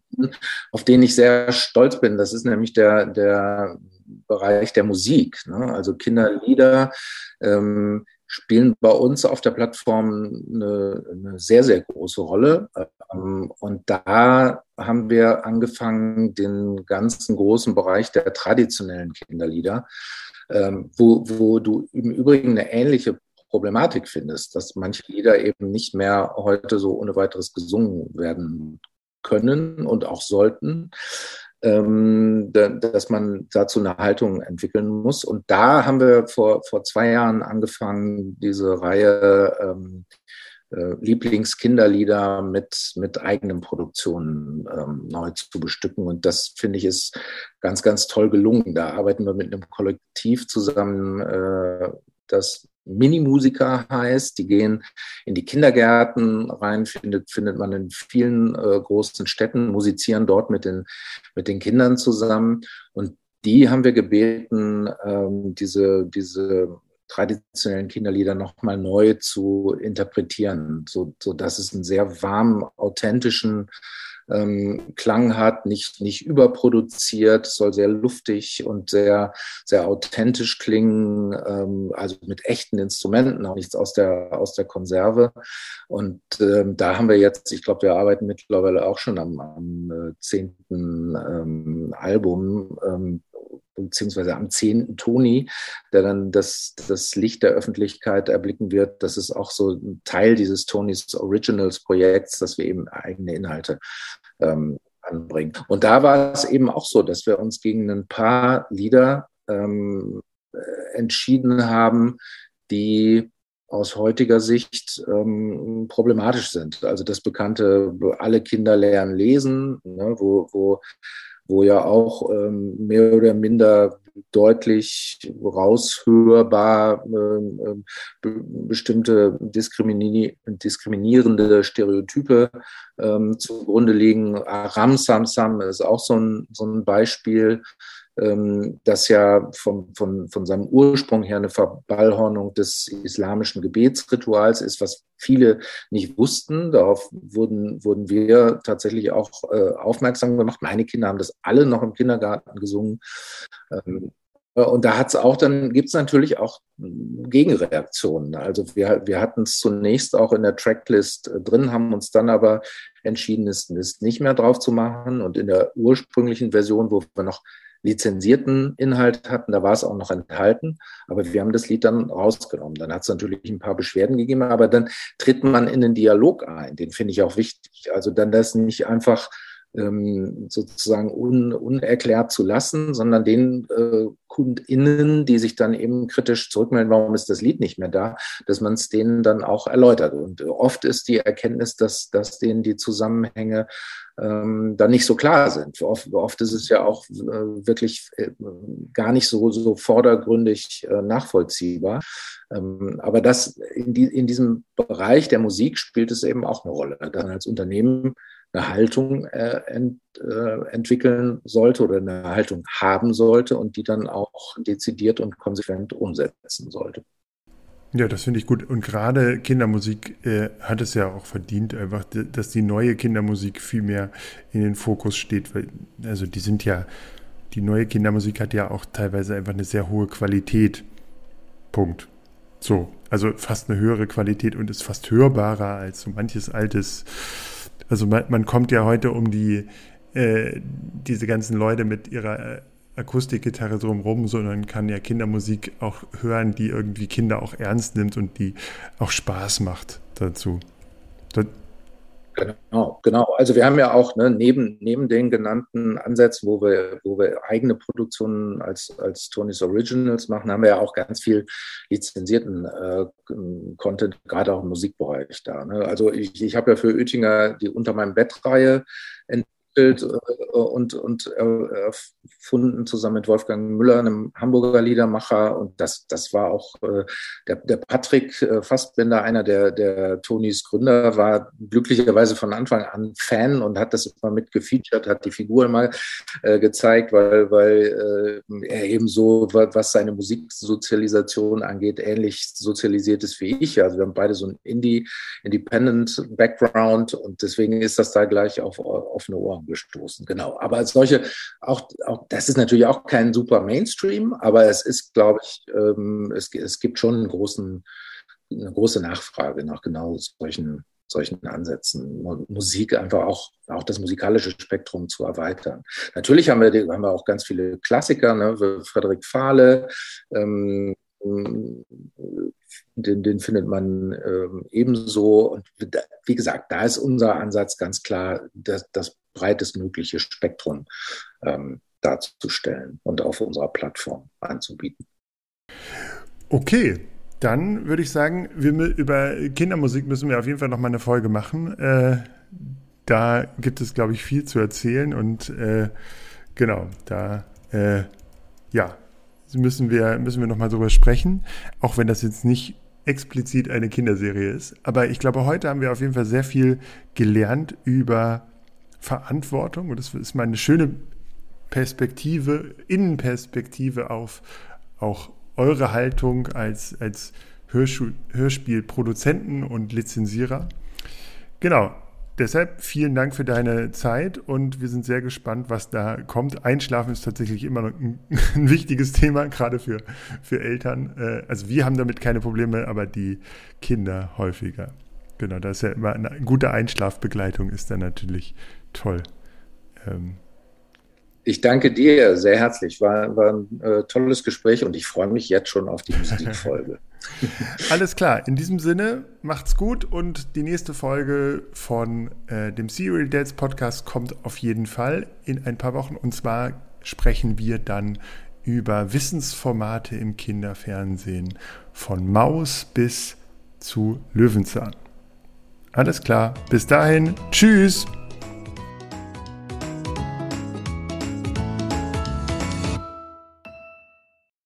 auf den ich sehr stolz bin. Das ist nämlich der, der Bereich der Musik. Ne? Also Kinderlieder ähm, spielen bei uns auf der Plattform eine, eine sehr, sehr große Rolle. Ähm, und da haben wir angefangen, den ganzen großen Bereich der traditionellen Kinderlieder, ähm, wo, wo du im Übrigen eine ähnliche Problematik findest, dass manche Lieder eben nicht mehr heute so ohne weiteres gesungen werden können und auch sollten ähm, dass man dazu eine Haltung entwickeln muss. Und da haben wir vor, vor zwei Jahren angefangen, diese Reihe ähm, äh, Lieblingskinderlieder mit, mit eigenen Produktionen ähm, neu zu bestücken. Und das finde ich ist ganz, ganz toll gelungen. Da arbeiten wir mit einem Kollektiv zusammen, äh, das Minimusiker heißt. Die gehen in die Kindergärten rein, findet, findet man in vielen äh, großen Städten, musizieren dort mit den, mit den Kindern zusammen. Und die haben wir gebeten, ähm, diese, diese traditionellen Kinderlieder nochmal neu zu interpretieren, so, so dass es einen sehr warmen, authentischen ähm, Klang hat, nicht, nicht überproduziert, soll sehr luftig und sehr, sehr authentisch klingen, ähm, also mit echten Instrumenten, auch nichts aus der, aus der Konserve. Und ähm, da haben wir jetzt, ich glaube, wir arbeiten mittlerweile auch schon am, am äh, zehnten ähm, Album, ähm, beziehungsweise am 10. Toni, der dann das, das Licht der Öffentlichkeit erblicken wird. Das ist auch so ein Teil dieses Tonys Originals Projekts, dass wir eben eigene Inhalte ähm, anbringen. Und da war es eben auch so, dass wir uns gegen ein paar Lieder ähm, äh, entschieden haben, die aus heutiger Sicht ähm, problematisch sind. Also das bekannte, alle Kinder lernen lesen, ne, wo, wo wo ja auch ähm, mehr oder minder deutlich raushörbar ähm, ähm bestimmte diskriminierende Stereotype ähm, zugrunde liegen. Aram Samsam ist auch so ein, so ein Beispiel, das ja vom, von, von seinem Ursprung her eine Verballhornung des islamischen Gebetsrituals ist, was viele nicht wussten. Darauf wurden, wurden wir tatsächlich auch äh, aufmerksam gemacht. Meine Kinder haben das alle noch im Kindergarten gesungen. Ähm, und da hat es auch, dann gibt es natürlich auch Gegenreaktionen. Also wir, wir hatten es zunächst auch in der Tracklist äh, drin, haben uns dann aber entschieden, es nicht mehr drauf zu machen. Und in der ursprünglichen Version, wo wir noch lizenzierten Inhalt hatten, da war es auch noch enthalten, aber wir haben das Lied dann rausgenommen. Dann hat es natürlich ein paar Beschwerden gegeben, aber dann tritt man in den Dialog ein, den finde ich auch wichtig. Also dann das nicht einfach ähm, sozusagen un, unerklärt zu lassen, sondern den äh, KundInnen, die sich dann eben kritisch zurückmelden, warum ist das Lied nicht mehr da, dass man es denen dann auch erläutert. Und oft ist die Erkenntnis, dass, dass denen die Zusammenhänge ähm, dann nicht so klar sind. Oft, oft ist es ja auch äh, wirklich äh, gar nicht so, so vordergründig äh, nachvollziehbar. Ähm, aber das in, die, in diesem Bereich der Musik spielt es eben auch eine Rolle. Dann als Unternehmen eine Haltung äh, ent, äh, entwickeln sollte oder eine Haltung haben sollte und die dann auch dezidiert und konsequent umsetzen sollte. Ja, das finde ich gut. Und gerade Kindermusik äh, hat es ja auch verdient, einfach, dass die neue Kindermusik viel mehr in den Fokus steht. Weil, also die sind ja, die neue Kindermusik hat ja auch teilweise einfach eine sehr hohe Qualität. Punkt. So, also fast eine höhere Qualität und ist fast hörbarer als so manches altes also man, man kommt ja heute um die, äh, diese ganzen Leute mit ihrer äh, Akustikgitarre drumherum, sondern kann ja Kindermusik auch hören, die irgendwie Kinder auch ernst nimmt und die auch Spaß macht dazu. Das, Genau, genau. Also wir haben ja auch ne, neben, neben den genannten Ansätzen, wo wir, wo wir eigene Produktionen als, als Tonys Originals machen, haben wir ja auch ganz viel lizenzierten äh, Content, gerade auch im Musikbereich da. Ne? Also ich, ich habe ja für Oettinger die Unter meinem Bett-Reihe entwickelt äh, und, und erfunden zusammen mit Wolfgang Müller, einem Hamburger Liedermacher. Und das, das war auch äh, der, der Patrick äh, Fassbender, einer der, der Tonys Gründer, war glücklicherweise von Anfang an Fan und hat das immer mit gefeatured, hat die Figuren mal gezeigt, weil, weil er eben so, was seine Musiksozialisation angeht, ähnlich sozialisiert ist wie ich. Also wir haben beide so ein Indie, Independent Background und deswegen ist das da gleich auf offene Ohren gestoßen. Genau. Aber solche, auch, auch das ist natürlich auch kein super Mainstream, aber es ist, glaube ich, ähm, es, es gibt schon einen großen, eine große Nachfrage nach genau solchen, solchen Ansätzen, Musik einfach auch, auch das musikalische Spektrum zu erweitern. Natürlich haben wir, haben wir auch ganz viele Klassiker, ne? Frederik Fahle, ähm, den, den findet man ähm, ebenso. Und wie gesagt, da ist unser Ansatz ganz klar, das, das breitestmögliche Spektrum ähm, darzustellen und auf unserer Plattform anzubieten. Okay, dann würde ich sagen, wir, über Kindermusik müssen wir auf jeden Fall noch mal eine Folge machen. Äh, da gibt es, glaube ich, viel zu erzählen und äh, genau, da äh, ja, müssen wir, müssen wir noch mal drüber sprechen, auch wenn das jetzt nicht explizit eine Kinderserie ist. Aber ich glaube, heute haben wir auf jeden Fall sehr viel gelernt über Verantwortung und das ist mal eine schöne Perspektive, Innenperspektive auf auch eure Haltung als, als Hörspielproduzenten und Lizenzierer. Genau, deshalb vielen Dank für deine Zeit und wir sind sehr gespannt, was da kommt. Einschlafen ist tatsächlich immer noch ein, ein wichtiges Thema, gerade für, für Eltern. Äh, also wir haben damit keine Probleme, aber die Kinder häufiger. Genau, da ist ja immer eine gute Einschlafbegleitung ist dann natürlich toll. Ähm, ich danke dir sehr herzlich. War, war ein äh, tolles Gespräch und ich freue mich jetzt schon auf die Musikfolge. Alles klar. In diesem Sinne, macht's gut und die nächste Folge von äh, dem Serial Dads Podcast kommt auf jeden Fall in ein paar Wochen. Und zwar sprechen wir dann über Wissensformate im Kinderfernsehen von Maus bis zu Löwenzahn. Alles klar. Bis dahin. Tschüss.